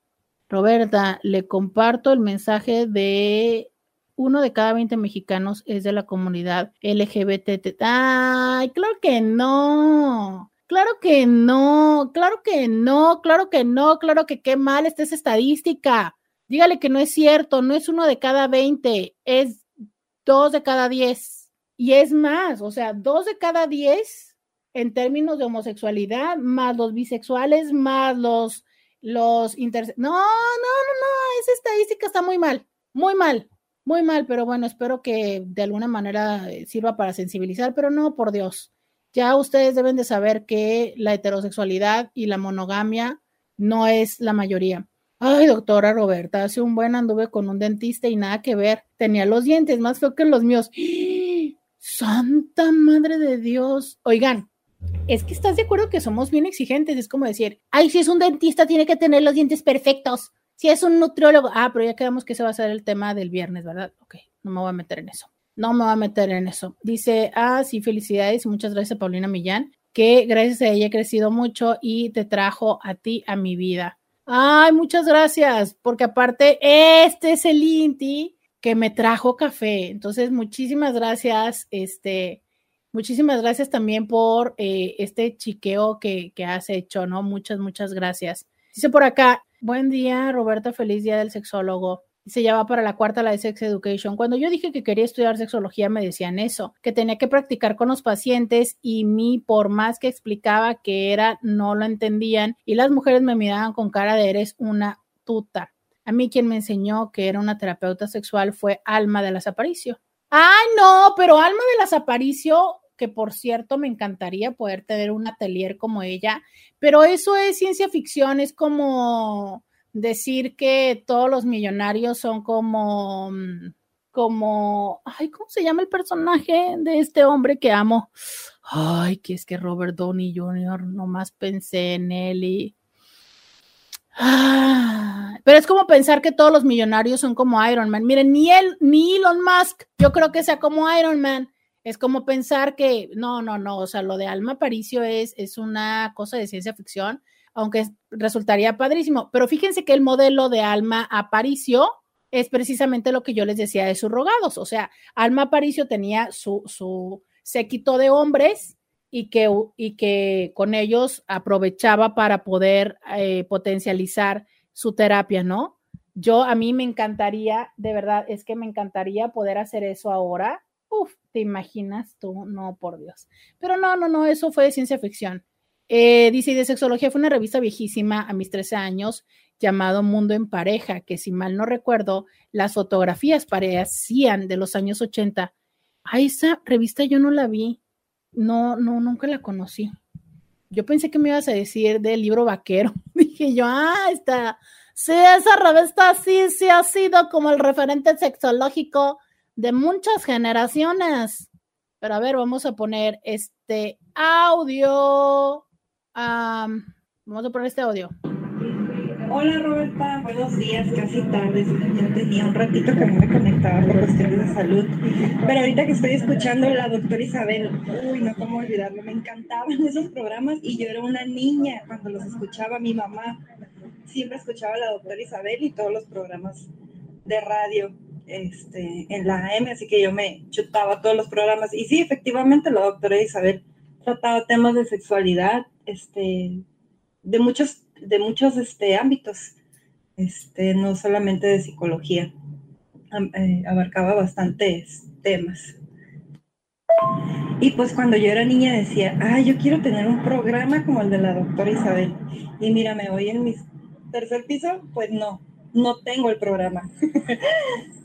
Roberta, le comparto el mensaje de uno de cada 20 mexicanos es de la comunidad LGBT. Ay, claro que no. Claro que no, claro que no, claro que no, claro que qué mal está esa estadística. Dígale que no es cierto, no es uno de cada 20, es dos de cada 10. Y es más, o sea, dos de cada 10 en términos de homosexualidad, más los bisexuales, más los, los. No, no, no, no, esa estadística está muy mal, muy mal, muy mal, pero bueno, espero que de alguna manera sirva para sensibilizar, pero no, por Dios ya ustedes deben de saber que la heterosexualidad y la monogamia no es la mayoría. Ay, doctora Roberta, hace un buen anduve con un dentista y nada que ver. Tenía los dientes más feos que los míos. Santa madre de Dios. Oigan, es que estás de acuerdo que somos bien exigentes. Es como decir, ay, si es un dentista, tiene que tener los dientes perfectos. Si es un nutriólogo, ah, pero ya quedamos que ese va a ser el tema del viernes, ¿verdad? Ok, no me voy a meter en eso no me voy a meter en eso. Dice, ah, sí, felicidades y muchas gracias a Paulina Millán, que gracias a ella he crecido mucho y te trajo a ti a mi vida. Ay, muchas gracias, porque aparte, este es el Inti que me trajo café. Entonces, muchísimas gracias, este, muchísimas gracias también por eh, este chiqueo que, que has hecho, ¿no? Muchas, muchas gracias. Dice por acá, buen día, Roberta, feliz día del sexólogo se lleva para la cuarta la de Sex Education. Cuando yo dije que quería estudiar sexología, me decían eso, que tenía que practicar con los pacientes y mí, por más que explicaba que era, no lo entendían y las mujeres me miraban con cara de eres una tuta. A mí quien me enseñó que era una terapeuta sexual fue Alma de las Aparicio. Ah, no, pero Alma de las Aparicio, que por cierto me encantaría poder tener un atelier como ella, pero eso es ciencia ficción, es como decir que todos los millonarios son como, mm, como, ay, ¿cómo se llama el personaje de este hombre que amo? Ay, que es que Robert Downey Jr., nomás pensé en él y... Ah, pero es como pensar que todos los millonarios son como Iron Man. Miren, ni él, ni Elon Musk, yo creo que sea como Iron Man. Es como pensar que, no, no, no, o sea, lo de Alma Paricio es, es una cosa de ciencia ficción aunque resultaría padrísimo. Pero fíjense que el modelo de Alma Aparicio es precisamente lo que yo les decía de sus rogados. O sea, Alma Aparicio tenía su, su séquito de hombres y que, y que con ellos aprovechaba para poder eh, potencializar su terapia, ¿no? Yo, a mí me encantaría, de verdad, es que me encantaría poder hacer eso ahora. Uf, ¿Te imaginas tú? No, por Dios. Pero no, no, no, eso fue de ciencia ficción. Eh, dice, y de sexología fue una revista viejísima a mis 13 años llamado Mundo en Pareja, que si mal no recuerdo, las fotografías parecían de los años 80. A esa revista yo no la vi, no, no, nunca la conocí. Yo pensé que me ibas a decir del libro vaquero. Dije yo, ah, está. Sí, esa revista sí, sí ha sido como el referente sexológico de muchas generaciones. Pero a ver, vamos a poner este audio. vamos a poner este audio. Hola Roberta, buenos días, casi tarde. Ya tenía un ratito que no me conectaba por cuestiones de salud. Pero ahorita que estoy escuchando a la doctora Isabel, uy, no cómo olvidarlo, me encantaban esos programas y yo era una niña cuando los escuchaba mi mamá. Siempre escuchaba a la doctora Isabel y todos los programas de radio este, en la AM, así que yo me chutaba todos los programas. Y sí, efectivamente, la doctora Isabel trataba temas de sexualidad, este, de muchos, de muchos este, ámbitos, este, no solamente de psicología, eh, abarcaba bastantes temas. Y pues cuando yo era niña decía, ah, yo quiero tener un programa como el de la doctora Isabel. Y mira, me voy en mi tercer piso, pues no, no tengo el programa.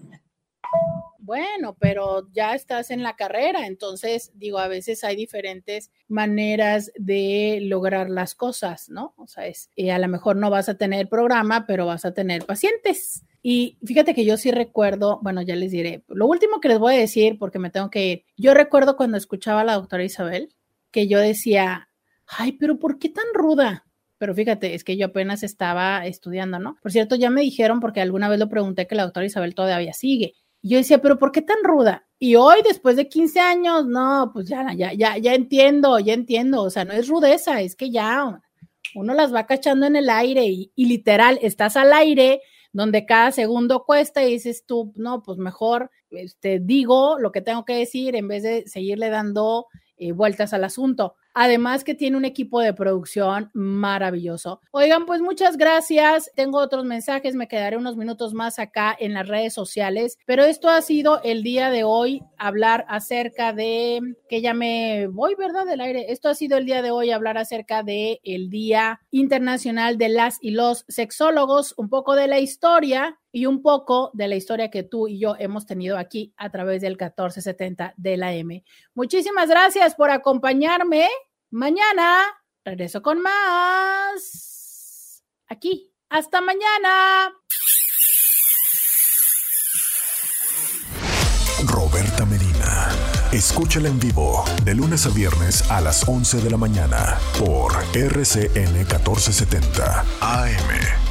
Bueno, pero ya estás en la carrera, entonces digo, a veces hay diferentes maneras de lograr las cosas, ¿no? O sea, es, eh, a lo mejor no vas a tener programa, pero vas a tener pacientes. Y fíjate que yo sí recuerdo, bueno, ya les diré, lo último que les voy a decir, porque me tengo que ir, yo recuerdo cuando escuchaba a la doctora Isabel, que yo decía, ay, pero ¿por qué tan ruda? Pero fíjate, es que yo apenas estaba estudiando, ¿no? Por cierto, ya me dijeron, porque alguna vez lo pregunté, que la doctora Isabel todavía sigue. Yo decía, pero ¿por qué tan ruda? Y hoy, después de 15 años, no, pues ya, ya, ya, ya entiendo, ya entiendo. O sea, no es rudeza, es que ya uno las va cachando en el aire y, literal, estás al aire donde cada segundo cuesta y dices tú, no, pues mejor este, digo lo que tengo que decir en vez de seguirle dando eh, vueltas al asunto. Además que tiene un equipo de producción maravilloso. Oigan, pues muchas gracias. Tengo otros mensajes, me quedaré unos minutos más acá en las redes sociales, pero esto ha sido el día de hoy, hablar acerca de, que ya me voy, ¿verdad? Del aire. Esto ha sido el día de hoy, hablar acerca de el Día Internacional de las y los Sexólogos, un poco de la historia y un poco de la historia que tú y yo hemos tenido aquí a través del 1470 de la M. Muchísimas gracias por acompañarme. Mañana regreso con más. Aquí. Hasta mañana. Roberta Medina. Escúchala en vivo de lunes a viernes a las 11 de la mañana por RCN 1470 AM.